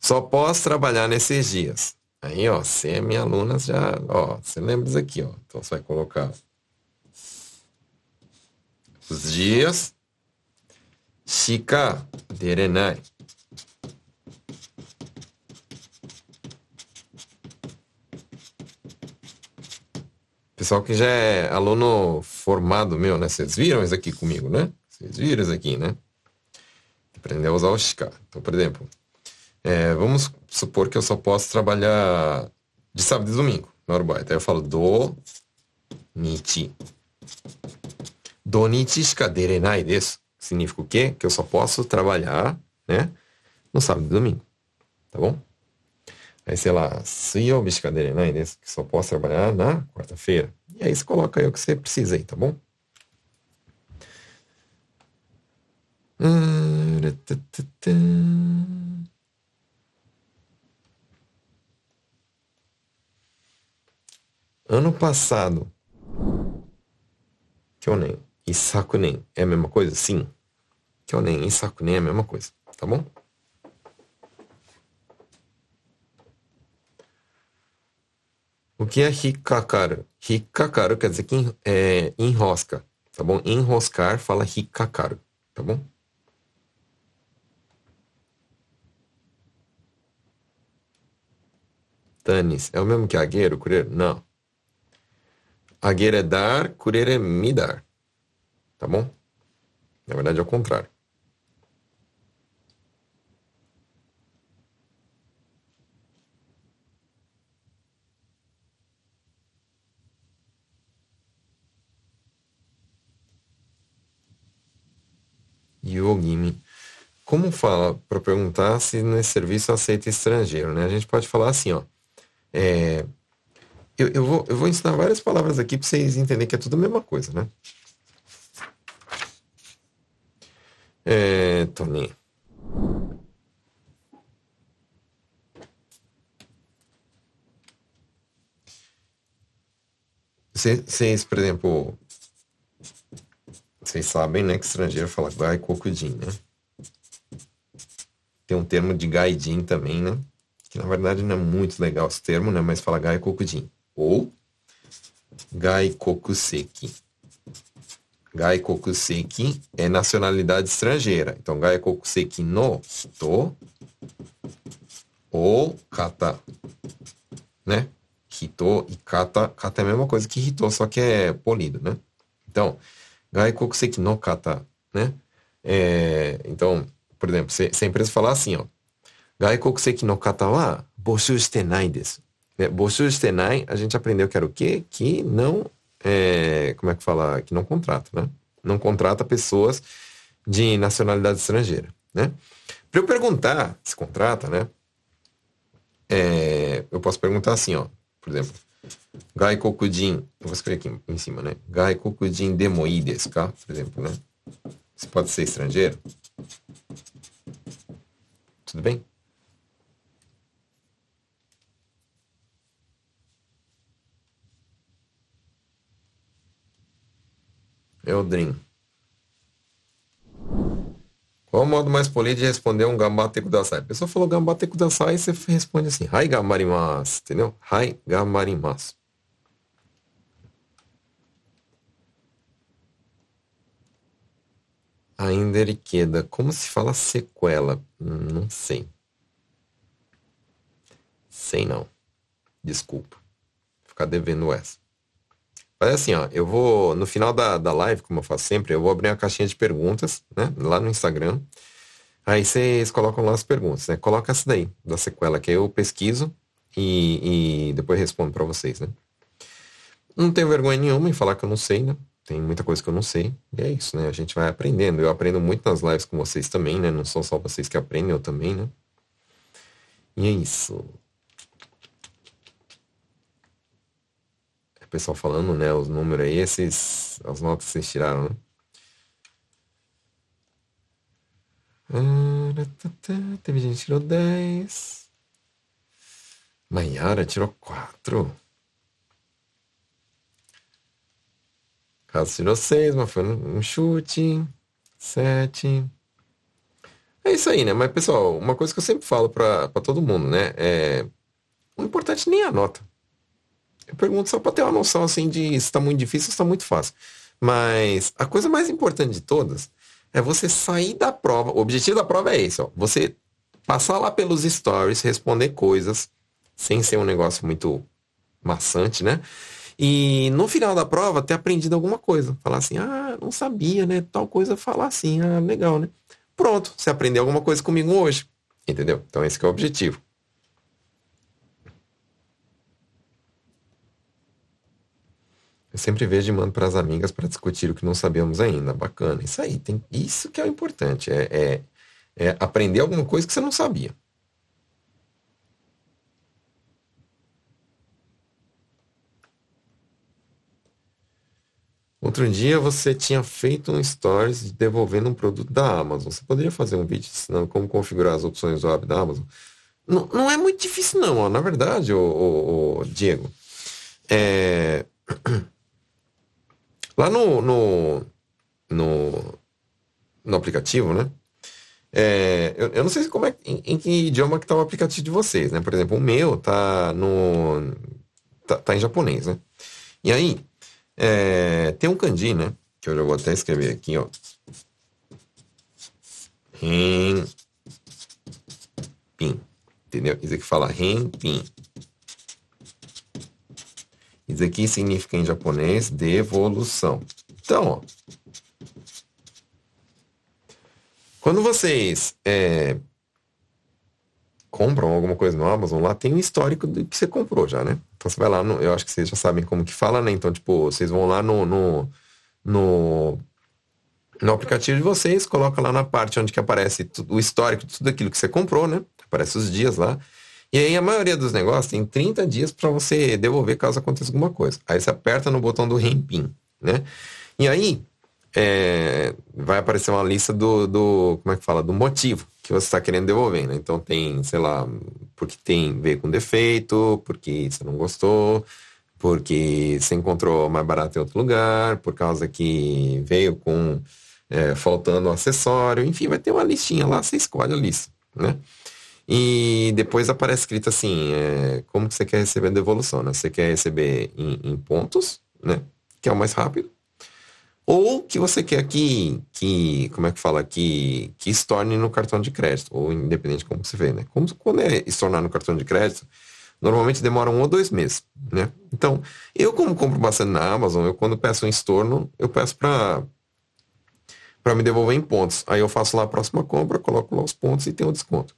Só posso trabalhar nesses dias. Aí, ó, você é minha aluna, já, ó, você lembra disso aqui, ó. Então você vai colocar os dias. Shika derenai. Pessoal que já é aluno formado meu, né? Vocês viram isso aqui comigo, né? Vocês viram isso aqui, né? Aprender a usar o Shika. Então, por exemplo, é, vamos supor que eu só posso trabalhar de sábado e domingo no Uruguai. Então eu falo do nichi. Do nichi shika derenai desu. Significa o quê? Que eu só posso trabalhar, né? No sábado e domingo. Tá bom? Aí, sei lá, suyobi shika derenai desu. Que só posso trabalhar na quarta-feira. E aí você coloca aí o que você precisa aí, tá bom? Ano passado, Kyonen e Sakunen é a mesma coisa? Sim. Kyonen e Sakunen é a mesma coisa, tá bom? O que é hikakaru? Hikakaru quer dizer que é, enrosca, tá bom? Enroscar fala hikakaru, tá bom? Tanis. É o mesmo que agueiro, cureiro? Não. Agueiro é dar, cureiro é me dar. Tá bom? Na verdade é o contrário. Yogimi. Como fala para perguntar se nesse serviço aceita estrangeiro, né? A gente pode falar assim, ó. É, eu, eu, vou, eu vou ensinar várias palavras aqui para vocês entenderem que é tudo a mesma coisa, né? É, Toninho. Vocês, por exemplo, vocês sabem, né, que estrangeiro fala gai cocudin, né? Tem um termo de gaidin também, né? Que na verdade não é muito legal esse termo, né? Mas fala gai cocudin ou Gaikokuseki. Gaikokuseki é nacionalidade estrangeira. Então, Gaikokuseki no to ou kata, né? Hito e kata. Kata é a mesma coisa que hito, só que é polido, né? Então, Gaikokuseki no kata, né? É, então, por exemplo, se, se a empresa falar assim, ó, Gaikokuseki no kata wa boshu shite nai desu. É, Bolsustenai, a gente aprendeu que era o quê? Que não, é, como é que fala? Que não contrata, né? Não contrata pessoas de nacionalidade estrangeira, né? Para eu perguntar se contrata, né? É, eu posso perguntar assim, ó. Por exemplo, Gai Kokujin, eu vou escrever aqui em cima, né? Gai Kokujin Demoides, tá? por exemplo, né? Você pode ser estrangeiro? Tudo bem? Eldrin. Qual o modo mais polido de responder um gambate kudasai? A pessoa falou gambate kudasai e você responde assim, hai gambarimasu, entendeu? Hai gambarimasu. Ainda Eriqueda. Como se fala sequela? Não sei. Sei não. Desculpa. Ficar devendo essa. Mas assim, ó, eu vou, no final da, da live, como eu faço sempre, eu vou abrir uma caixinha de perguntas, né? Lá no Instagram. Aí vocês colocam lá as perguntas, né? Coloca essa daí, da sequela, que eu pesquiso e, e depois respondo para vocês, né? Não tenho vergonha nenhuma em falar que eu não sei, né? Tem muita coisa que eu não sei. E é isso, né? A gente vai aprendendo. Eu aprendo muito nas lives com vocês também, né? Não são só vocês que aprendem, eu também, né? E é isso. Pessoal falando, né? Os números aí, esses, as notas que vocês tiraram, né? Teve gente que tirou 10. Maiara tirou 4. Caso tirou seis, mas foi um chute. Sete. É isso aí, né? Mas, pessoal, uma coisa que eu sempre falo para todo mundo, né? É... O importante nem é a nota. Eu pergunto só para ter uma noção, assim, de se está muito difícil ou está muito fácil. Mas a coisa mais importante de todas é você sair da prova. O objetivo da prova é esse, ó. Você passar lá pelos stories, responder coisas, sem ser um negócio muito maçante, né? E no final da prova ter aprendido alguma coisa. Falar assim, ah, não sabia, né? Tal coisa falar assim, ah, legal, né? Pronto, você aprendeu alguma coisa comigo hoje. Entendeu? Então esse é o objetivo. Eu sempre vejo e mando para as amigas para discutir o que não sabemos ainda. Bacana. Isso aí, tem, isso que é o importante. É, é, é aprender alguma coisa que você não sabia. Outro dia você tinha feito um stories devolvendo um produto da Amazon. Você poderia fazer um vídeo ensinando como configurar as opções web da Amazon? Não, não é muito difícil não, ó. na verdade, o, Diego. É... Lá no, no, no, no aplicativo, né? É, eu, eu, não sei como é, em, em que idioma que tá o aplicativo de vocês, né? Por exemplo, o meu tá no tá, tá em japonês, né? E aí é, tem um kanji, né? Que eu já vou até escrever aqui, ó. Ren, pin. Entendeu? Isso aqui fala ren, pin. Isso aqui significa em japonês devolução. Então, ó, quando vocês é, compram alguma coisa no Amazon, lá tem um histórico do que você comprou já, né? Então você vai lá, no, eu acho que vocês já sabem como que fala, né? Então, tipo, vocês vão lá no, no, no, no aplicativo de vocês, coloca lá na parte onde que aparece tudo, o histórico de tudo aquilo que você comprou, né? Aparece os dias lá. E aí a maioria dos negócios tem 30 dias para você devolver caso aconteça alguma coisa. Aí você aperta no botão do Rempim, né? E aí é, vai aparecer uma lista do, do, como é que fala, do motivo que você está querendo devolver, né? Então tem, sei lá, porque tem veio com defeito, porque você não gostou, porque você encontrou mais barato em outro lugar, por causa que veio com é, faltando um acessório, enfim, vai ter uma listinha lá, você escolhe a lista, né? E depois aparece escrito assim, é, como que você quer receber a devolução, né? Você quer receber em, em pontos, né? Que é o mais rápido, ou que você quer que, que como é que fala, que, que estorne no cartão de crédito, ou independente de como você vê, né? Como, quando é estornar no cartão de crédito, normalmente demora um ou dois meses, né? Então, eu como compro bastante na Amazon, eu quando peço um estorno, eu peço para para me devolver em pontos. Aí eu faço lá a próxima compra, coloco lá os pontos e tem o desconto.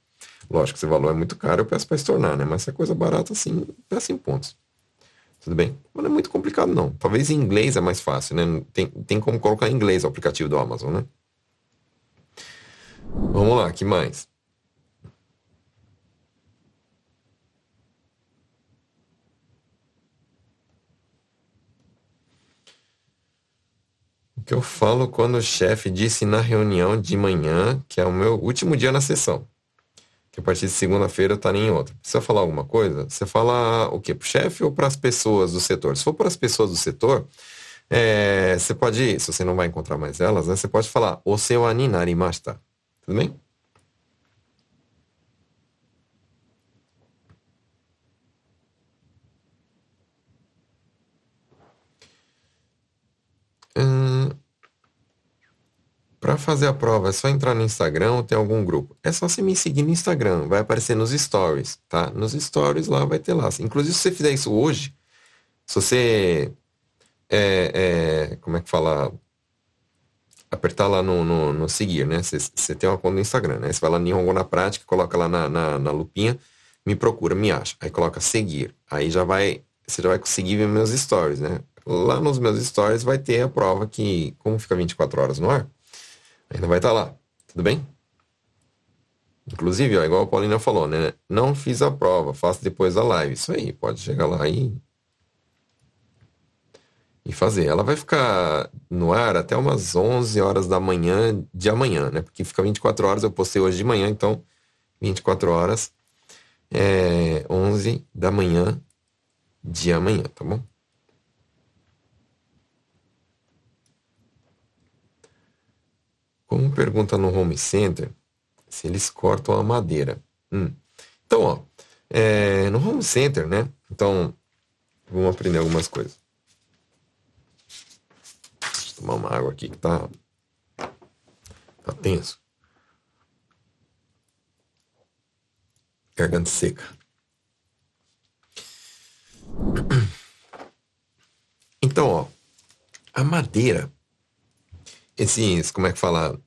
Lógico, se o valor é muito caro, eu peço para estornar, né? Mas se é coisa barata assim, peço em pontos. Tudo bem? Mas não é muito complicado, não. Talvez em inglês é mais fácil, né? Tem, tem como colocar em inglês o aplicativo do Amazon, né? Vamos lá, que mais? O que eu falo quando o chefe disse na reunião de manhã que é o meu último dia na sessão? Que a partir de segunda-feira eu estaria em outra. Precisa falar alguma coisa? Você fala o quê? Para o chefe ou para as pessoas do setor? Se for para as pessoas do setor, é, você pode, se você não vai encontrar mais elas, né, você pode falar o seu aninari-masta. Tudo bem? Hum, para fazer a prova é só entrar no Instagram ou tem algum grupo. É só você me seguir no Instagram, vai aparecer nos stories, tá? Nos stories lá vai ter lá. Inclusive, se você fizer isso hoje, se você. É, é, como é que fala? Apertar lá no, no, no seguir, né? Você, tem uma conta no Instagram, né? Você vai lá no Nihongo na prática, coloca lá na, na, na lupinha, me procura, me acha. Aí coloca seguir. Aí já vai. Você já vai conseguir ver meus stories, né? Lá nos meus stories vai ter a prova que, como fica 24 horas no ar, Ainda vai estar tá lá. Tudo bem? Inclusive, ó, igual a Paulina falou, né? Não fiz a prova, faço depois da live. Isso aí, pode chegar lá e. E fazer. Ela vai ficar no ar até umas 11 horas da manhã de amanhã, né? Porque fica 24 horas, eu postei hoje de manhã, então 24 horas, é 11 da manhã de amanhã, tá bom? Como pergunta no home center se eles cortam a madeira. Hum. Então, ó, é, no home center, né? Então, vamos aprender algumas coisas. Deixa eu tomar uma água aqui que tá, tá tenso. Garganta seca. Então, ó, a madeira esses, como é que fala?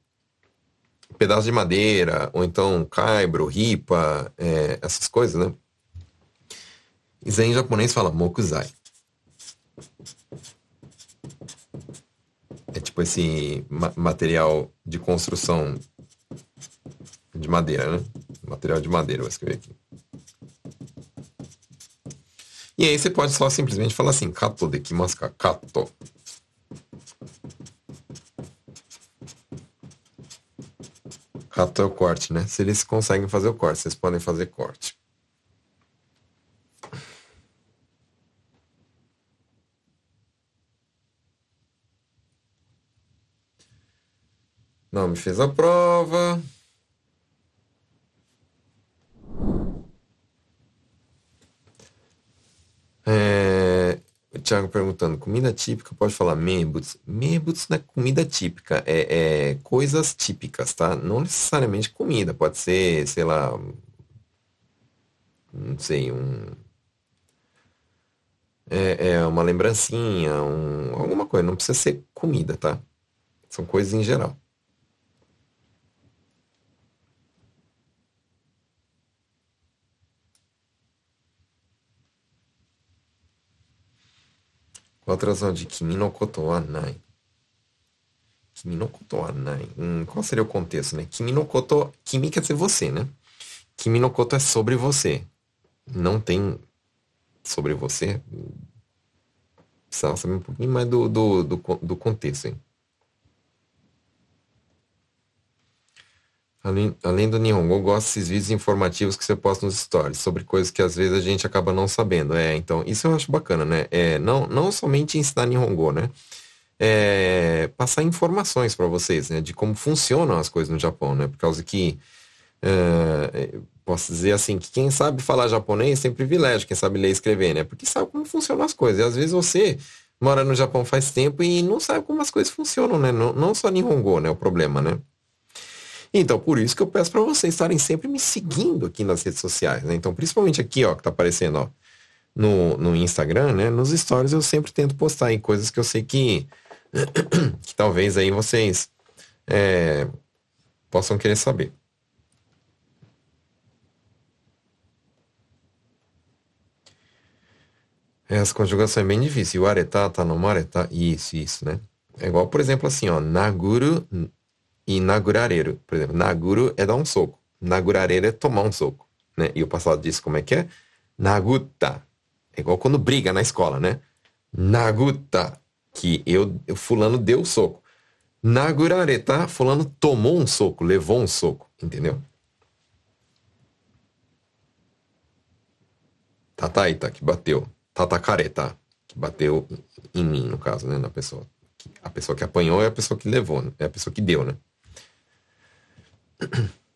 Pedaço de madeira, ou então caibro, ripa, é, essas coisas, né? Isso aí em japonês fala mokuzai. É tipo esse ma material de construção de madeira, né? Material de madeira, vou escrever aqui. E aí você pode só simplesmente falar assim, kato dekimasu ka? Kato. Rato é o corte, né? Se eles conseguem fazer o corte, vocês podem fazer corte. Não me fez a prova. É, o Thiago perguntando, comida típica, pode falar mebuts. Mebuts não é comida típica, é, é, coisas típicas, tá? Não necessariamente comida, pode ser, sei lá, não sei, um... é, é uma lembrancinha, um, alguma coisa. Não precisa ser comida, tá? São coisas em geral. Qual a tradução de Kimi no koto wa nai? Kimi no koto wa nai. Hum, qual seria o contexto, né? Kimi no koto... Kimi quer dizer você, né? Kimi no koto é sobre você. Não tem sobre você. Precisava saber um pouquinho mais do, do, do, do contexto, hein? Além, além do Nihongo, eu gosto desses vídeos informativos que você posta nos stories, sobre coisas que às vezes a gente acaba não sabendo. É, então, isso eu acho bacana, né? É, não, não somente ensinar Nihongo, né? É, passar informações para vocês, né? De como funcionam as coisas no Japão, né? Por causa que, é, posso dizer assim, que quem sabe falar japonês tem privilégio, quem sabe ler e escrever, né? Porque sabe como funcionam as coisas. E às vezes você mora no Japão faz tempo e não sabe como as coisas funcionam, né? Não, não só Nihongo, né? O problema, né? Então, por isso que eu peço para vocês estarem sempre me seguindo aqui nas redes sociais, né? Então, principalmente aqui, ó, que tá aparecendo, ó, no, no Instagram, né? Nos stories eu sempre tento postar em coisas que eu sei que, que talvez aí vocês é, possam querer saber. Essa conjugação é bem difícil. O areta, tá no mareta. Isso, isso, né? É igual, por exemplo, assim, ó. Naguru e nagurareiro. Por exemplo, naguru é dar um soco. Nagurareiro é tomar um soco. Né? E o passado disso como é que é? Naguta. É igual quando briga na escola, né? Naguta. Que eu, eu fulano deu o soco. Nagurareta, fulano tomou um soco, levou um soco. Entendeu? Tataita, que bateu. Tatacareta, que bateu em mim, no caso, né? Na pessoa. A pessoa que apanhou é a pessoa que levou, né? é a pessoa que deu, né?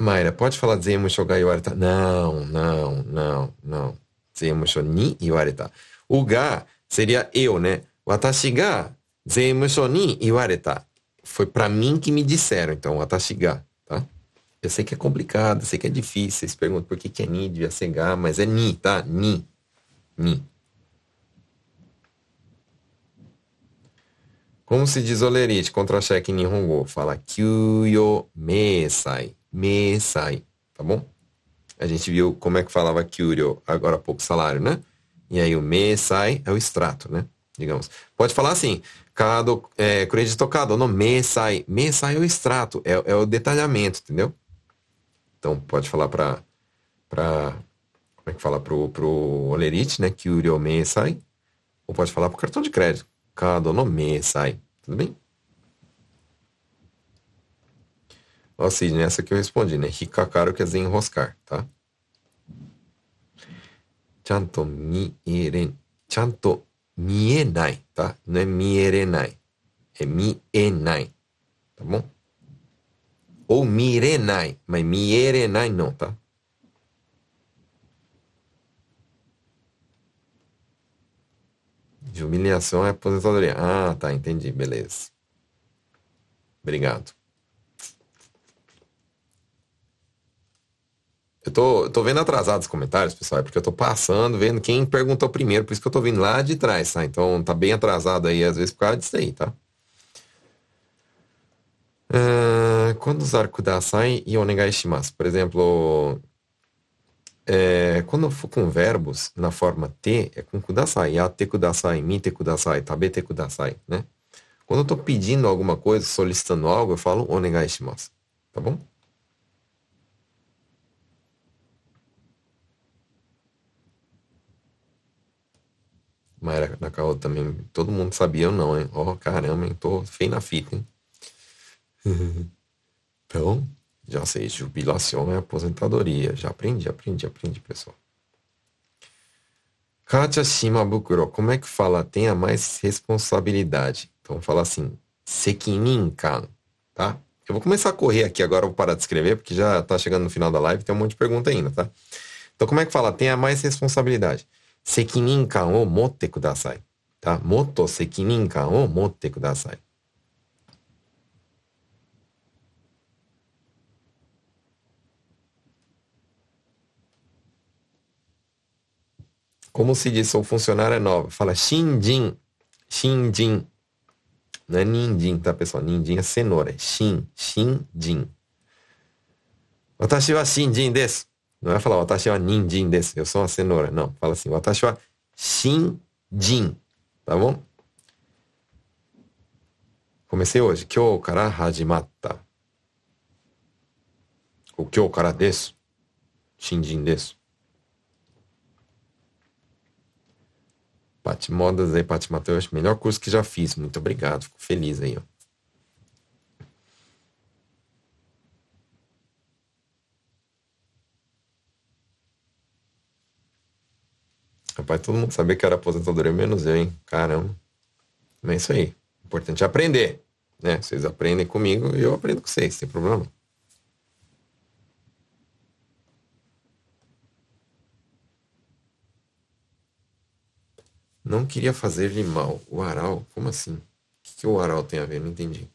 Mayra, pode falar Zemusho ga iwareta? Não, não, não, não. Zemusho ni iwareta. O ga seria eu, né? Watashi ga Zemusho ni iwareta. Foi para mim que me disseram, então, watashi ga, tá? Eu sei que é complicado, sei que é difícil. Vocês perguntam por que, que é ni, devia ser ga, mas é ni, tá? Ni. Ni. Como se diz olerite, contra-cheque em Nihongo? Fala kyuyo meisai. Meisai. Tá bom? A gente viu como é que falava kyuryo agora há pouco, salário, né? E aí o meisai é o extrato, né? Digamos. Pode falar assim, cada é, crédito cada no meisai. Meisai é o extrato, é, é o detalhamento, entendeu? Então pode falar para para como é que fala pro pro olerite, né? Kyuryo meisai. Ou pode falar pro cartão de crédito mercado no sai. Tudo bem? Ó, Sidney, essa que eu respondi, né? Hikakaru quer dizer enroscar, tá? Chanto miere... Chanto mienai, tá? Não é mierenai. É mienai. Tá bom? Ou mirenai, mas mierenai não, tá? De humilhação é aposentadoria. Ah, tá, entendi, beleza. Obrigado. Eu tô, eu tô vendo atrasado os comentários, pessoal, é porque eu tô passando, vendo quem perguntou primeiro, por isso que eu tô vindo lá de trás, tá? Então tá bem atrasado aí, às vezes, por causa disso aí, tá? Uh, quando usar kudasai e onegai shimasu? Por exemplo, é, quando eu for com verbos na forma T, é com kudasai. Yate kudasai, mite kudasai, tabete kudasai, né? Quando eu estou pedindo alguma coisa, solicitando algo, eu falo onegai shimasu. Tá bom? Mayra Nakao também, todo mundo sabia ou não, hein? Ó, oh, caramba, hein? Tô feio na fita, hein? então, já sei, jubilação é aposentadoria. Já aprendi, aprendi, aprendi, pessoal. Katia Shimabukuro, como é que fala? Tenha mais responsabilidade. Então fala assim, Sekininkan, tá? Eu vou começar a correr aqui agora, vou parar de escrever, porque já tá chegando no final da live, tem um monte de pergunta ainda, tá? Então como é que fala? Tenha mais responsabilidade. Sekininkan o motte kudasai, tá? Moto sekininkan o motte kudasai. Como se diz, sou funcionária nova. Fala shinjin. Shinjin. Não é ninjin, tá, pessoal? Ninjin é cenoura. É shin. Shinjin. Watashi wa shinjin desu. Não é falar watashi wa ninjin desu. Eu sou uma cenoura. Não. Fala assim. Watashi wa shinjin. Tá bom? Comecei hoje. Kyou kara hajimatta. O kyou kara desu. Shinjin desu. Pati Modas aí, Pati Matheus, melhor curso que já fiz. Muito obrigado, fico feliz aí, ó. Rapaz, todo mundo sabia que era aposentadoria, menos eu, hein? Caramba. Mas é isso aí. Importante é aprender, né? Vocês aprendem comigo e eu aprendo com vocês, sem problema. Não queria fazer-lhe mal. O aral? Como assim? O que, que o aral tem a ver? Não entendi.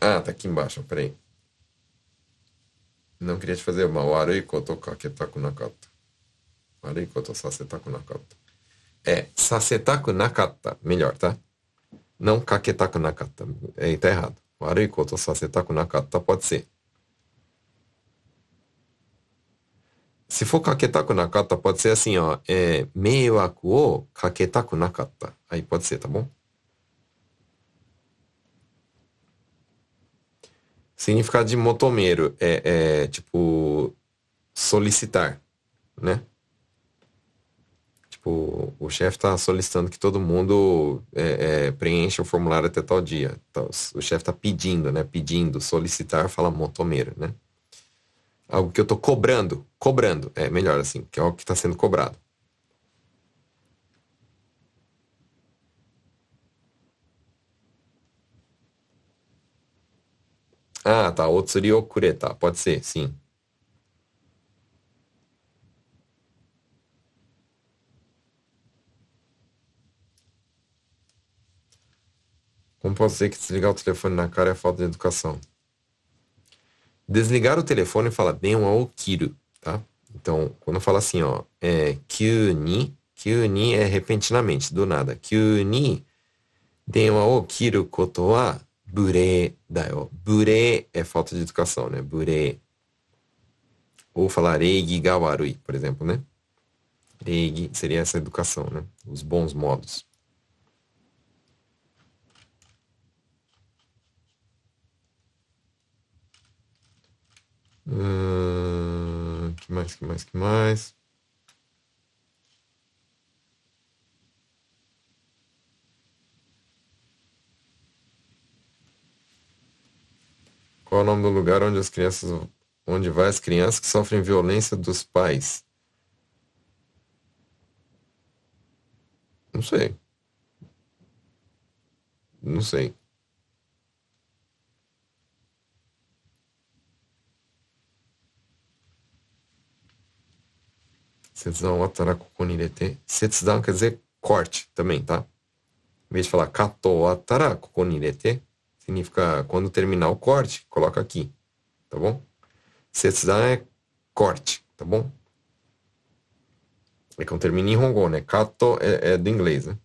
Ah, tá aqui embaixo, peraí. Não queria te fazer mal. Arei koto kaketaku nakata. Arei koto sasetaku nakata. É, sasetaku nakata. Melhor, tá? Não kaketaku nakata. É, tá errado. 悪いことさせたくなかった pode ser. Se for かけたくなかった pode ser assim, ó. É, 迷惑をかけたくなかった. Aí pode ser, tá bom? Significado de motomeiro é, é tipo solicitar, né? Tipo, o chefe está solicitando que todo mundo é, é, preencha o formulário até tal dia. Então, o chefe está pedindo, né? Pedindo, solicitar, fala motomeiro, né? Algo que eu estou cobrando, cobrando, é melhor assim, que é algo que está sendo cobrado. Ah, tá. Otsuri okureta. Pode ser, sim. Como posso dizer que desligar o telefone na cara é falta de educação? Desligar o telefone fala denwa o kiru, tá? Então, quando fala assim, ó, é kyuni, kyuni é repentinamente, do nada. Kyuni denwa o kiru koto wa bure da yo. Bure é falta de educação, né? Bure. Ou falar reigi gawarui, por exemplo, né? Reigi seria essa educação, né? Os bons modos. Uh, que mais, que mais, que mais? Qual é o nome do lugar onde as crianças, onde vai as crianças que sofrem violência dos pais? Não sei. Não sei. Setsuzan Watarakuko ni irete. Quer dizer corte também, tá? Em vez de falar Kato Watarakuko significa quando terminar o corte, coloca aqui, tá bom? Setsuzan é corte, tá bom? É que eu é termino em Hongon, né? Kato é, é do inglês, né?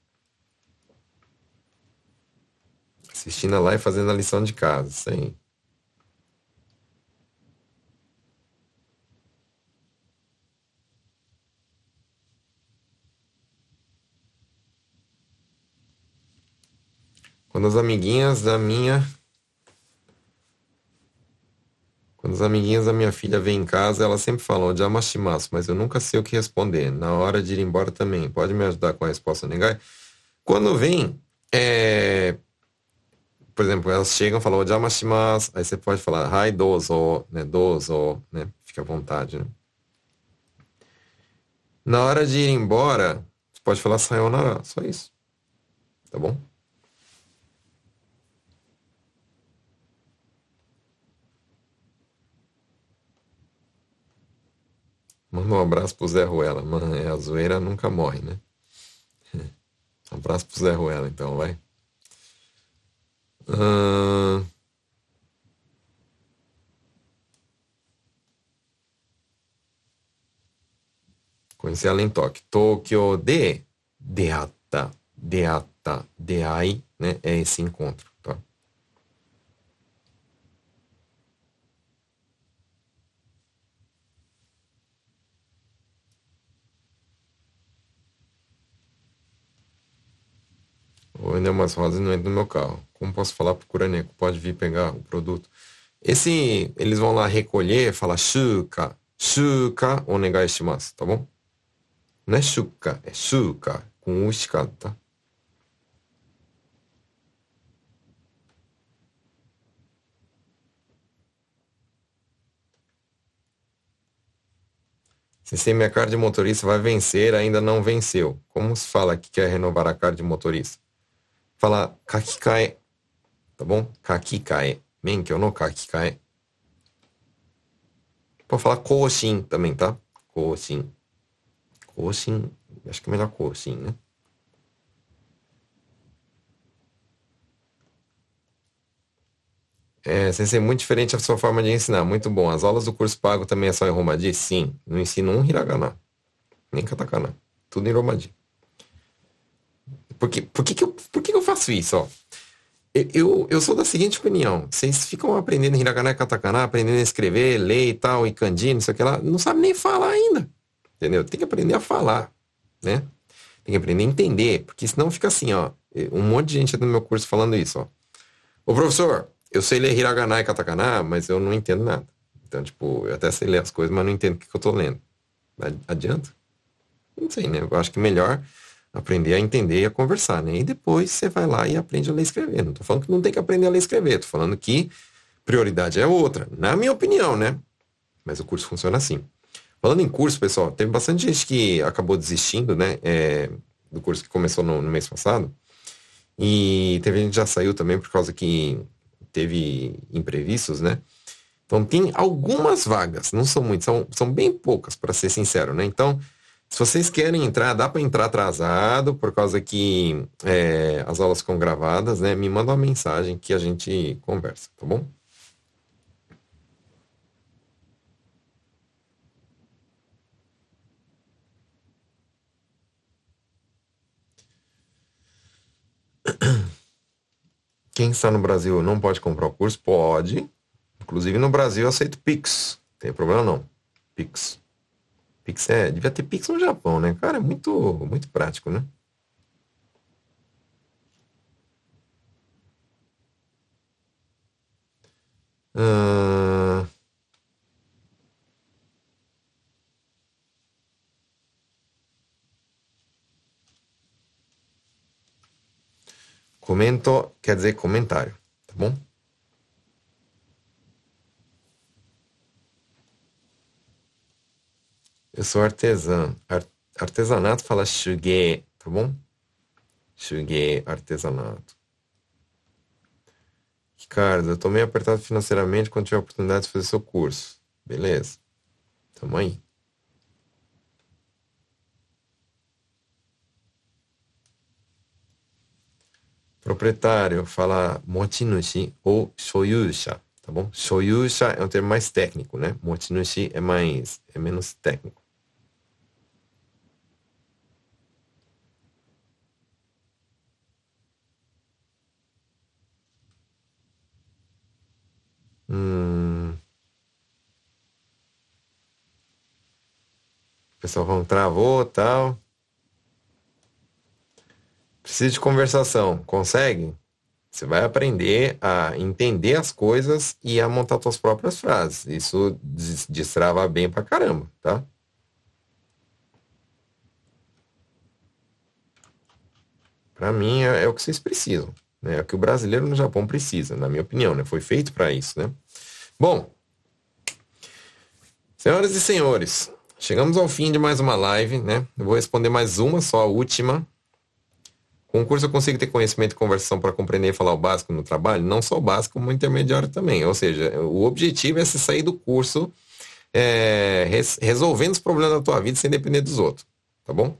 Assistindo a live fazendo a lição de casa, isso aí. Quando as amiguinhas da minha. Quando as amiguinhas da minha filha vêm em casa, elas sempre falam Jamashimasu, mas eu nunca sei o que responder. Na hora de ir embora também. Pode me ajudar com a resposta negai? Quando vem, é... por exemplo, elas chegam e falam Jamashimasu, aí você pode falar Hai dozo, né? Dozo, né? Fica à vontade, né? Na hora de ir embora, você pode falar sayonara, só isso. Tá bom? Manda um abraço pro Zé Ruela. Mano, é, a zoeira nunca morre, né? Um abraço pro Zé Ruela, então, vai. Uh... Conheci ela em Tóquio. Tóquio de deata, deata, deai, né? É esse encontro. Ou ainda umas rosas não entra no meu carro. Como posso falar pro Curaneco? Pode vir pegar o produto. Esse, eles vão lá recolher, fala shuka, shuka onegai shimasu, tá bom? Não é shuka, é shuka, com o esticado, tá? Se minha carta de motorista vai vencer, ainda não venceu. Como se fala que quer renovar a carta de motorista? Fala kakikae, tá bom? Kakikae. Menkyo no kakikae. Pode falar koshin também, tá? Koshin. Koshin, acho que é melhor koshin, né? É, sensei, muito diferente a sua forma de ensinar. Muito bom. As aulas do curso pago também é só em Romadi? Sim. Não ensino um hiragana. Nem katakana. Tudo em Romadi. Por, que, por, que, que, eu, por que, que eu faço isso? Ó? Eu, eu sou da seguinte opinião. Vocês ficam aprendendo hiragana e katakana, aprendendo a escrever, ler e tal, e kanji, não sei o que lá. Não sabe nem falar ainda. Entendeu? Tem que aprender a falar, né? Tem que aprender a entender. Porque senão fica assim, ó. Um monte de gente no meu curso falando isso, ó. Ô, professor, eu sei ler hiragana e katakana, mas eu não entendo nada. Então, tipo, eu até sei ler as coisas, mas não entendo o que, que eu tô lendo. Adianta? Não sei, né? Eu acho que melhor aprender a entender e a conversar, né? E depois você vai lá e aprende a ler e escrever. Não tô falando que não tem que aprender a ler e escrever, tô falando que prioridade é outra, na minha opinião, né? Mas o curso funciona assim. Falando em curso, pessoal, teve bastante gente que acabou desistindo, né? É, do curso que começou no, no mês passado. E teve gente que já saiu também por causa que teve imprevistos, né? Então tem algumas vagas, não são muitas, são, são bem poucas, para ser sincero, né? Então, se vocês querem entrar, dá para entrar atrasado, por causa que é, as aulas ficam gravadas, né? Me manda uma mensagem que a gente conversa, tá bom? Quem está no Brasil não pode comprar o curso? Pode. Inclusive no Brasil eu aceito Pix. Não tem problema não. Pix. Pix é. Devia ter Pix no Japão, né? Cara, é muito, muito prático, né? Uh... Comento quer dizer comentário, tá bom? Eu sou artesã. Ar artesanato fala shuge, tá bom? Shuge, artesanato. Ricardo, eu tô meio apertado financeiramente quando tiver a oportunidade de fazer seu curso. Beleza. Tamo aí. Proprietário fala mochinushi ou shoyusha, tá bom? Shoyusha é um termo mais técnico, né? Mochinushi é mais, é menos técnico. Hum. O pessoal vão travou tal. Precisa de conversação. Consegue? Você vai aprender a entender as coisas e a montar suas próprias frases. Isso destrava bem pra caramba, tá? Para mim é, é, o que vocês precisam. Né? É o que o brasileiro no Japão precisa, na minha opinião. Né? Foi feito para isso. Né? Bom, senhoras e senhores, chegamos ao fim de mais uma live. Né? Eu vou responder mais uma, só a última. Com o curso eu consigo ter conhecimento e conversação para compreender e falar o básico no trabalho? Não só o básico, como o intermediário também. Ou seja, o objetivo é se sair do curso é, res, resolvendo os problemas da tua vida sem depender dos outros. Tá bom?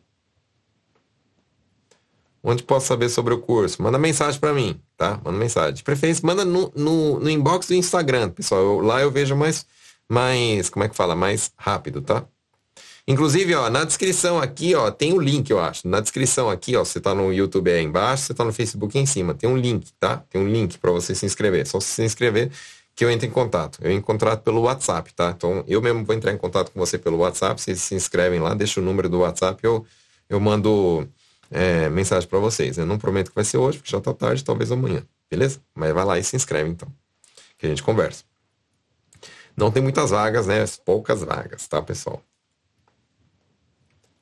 Onde posso saber sobre o curso? Manda mensagem para mim, tá? Manda mensagem. De preferência, manda no, no, no inbox do Instagram, pessoal. Eu, lá eu vejo mais, mais, como é que fala? Mais rápido, tá? Inclusive, ó, na descrição aqui, ó, tem o um link, eu acho. Na descrição aqui, ó, você tá no YouTube aí embaixo, você tá no Facebook aí em cima. Tem um link, tá? Tem um link para você se inscrever. Só se inscrever que eu entro em contato. Eu entro em contato pelo WhatsApp, tá? Então, eu mesmo vou entrar em contato com você pelo WhatsApp. Vocês se inscrevem lá, deixa o número do WhatsApp, eu, eu mando é, mensagem para vocês. Eu não prometo que vai ser hoje, porque já tá tarde, talvez amanhã. Beleza? Mas vai lá e se inscreve, então. Que a gente conversa. Não tem muitas vagas, né? Poucas vagas, tá, pessoal?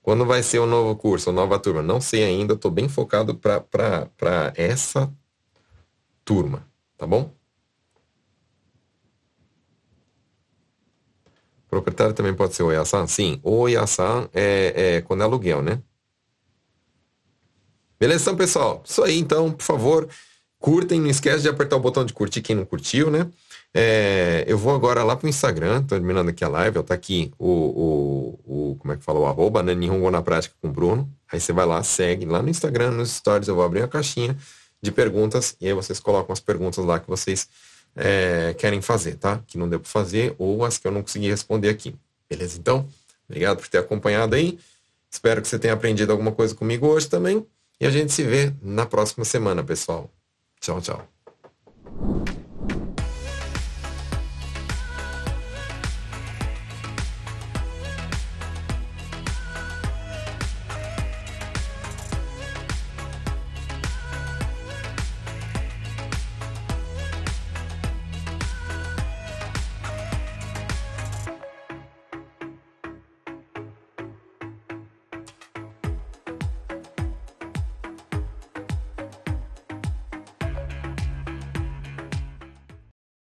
Quando vai ser o novo curso, a nova turma? Não sei ainda, estou bem focado para essa turma, tá bom? Proprietário também pode ser o Iasan? Sim, o Iasan é, é quando é aluguel, né? Beleza, então, pessoal? Isso aí, então, por favor, curtem, não esquece de apertar o botão de curtir quem não curtiu, né? É, eu vou agora lá pro Instagram, tô terminando aqui a live, ó, tá aqui o, o, o como é que fala, o arroba, né, Nihongo na prática com o Bruno. Aí você vai lá, segue lá no Instagram, nos stories, eu vou abrir uma caixinha de perguntas e aí vocês colocam as perguntas lá que vocês é, querem fazer, tá? Que não deu para fazer ou as que eu não consegui responder aqui. Beleza? Então, obrigado por ter acompanhado aí. Espero que você tenha aprendido alguma coisa comigo hoje também. E a gente se vê na próxima semana, pessoal. Tchau, tchau.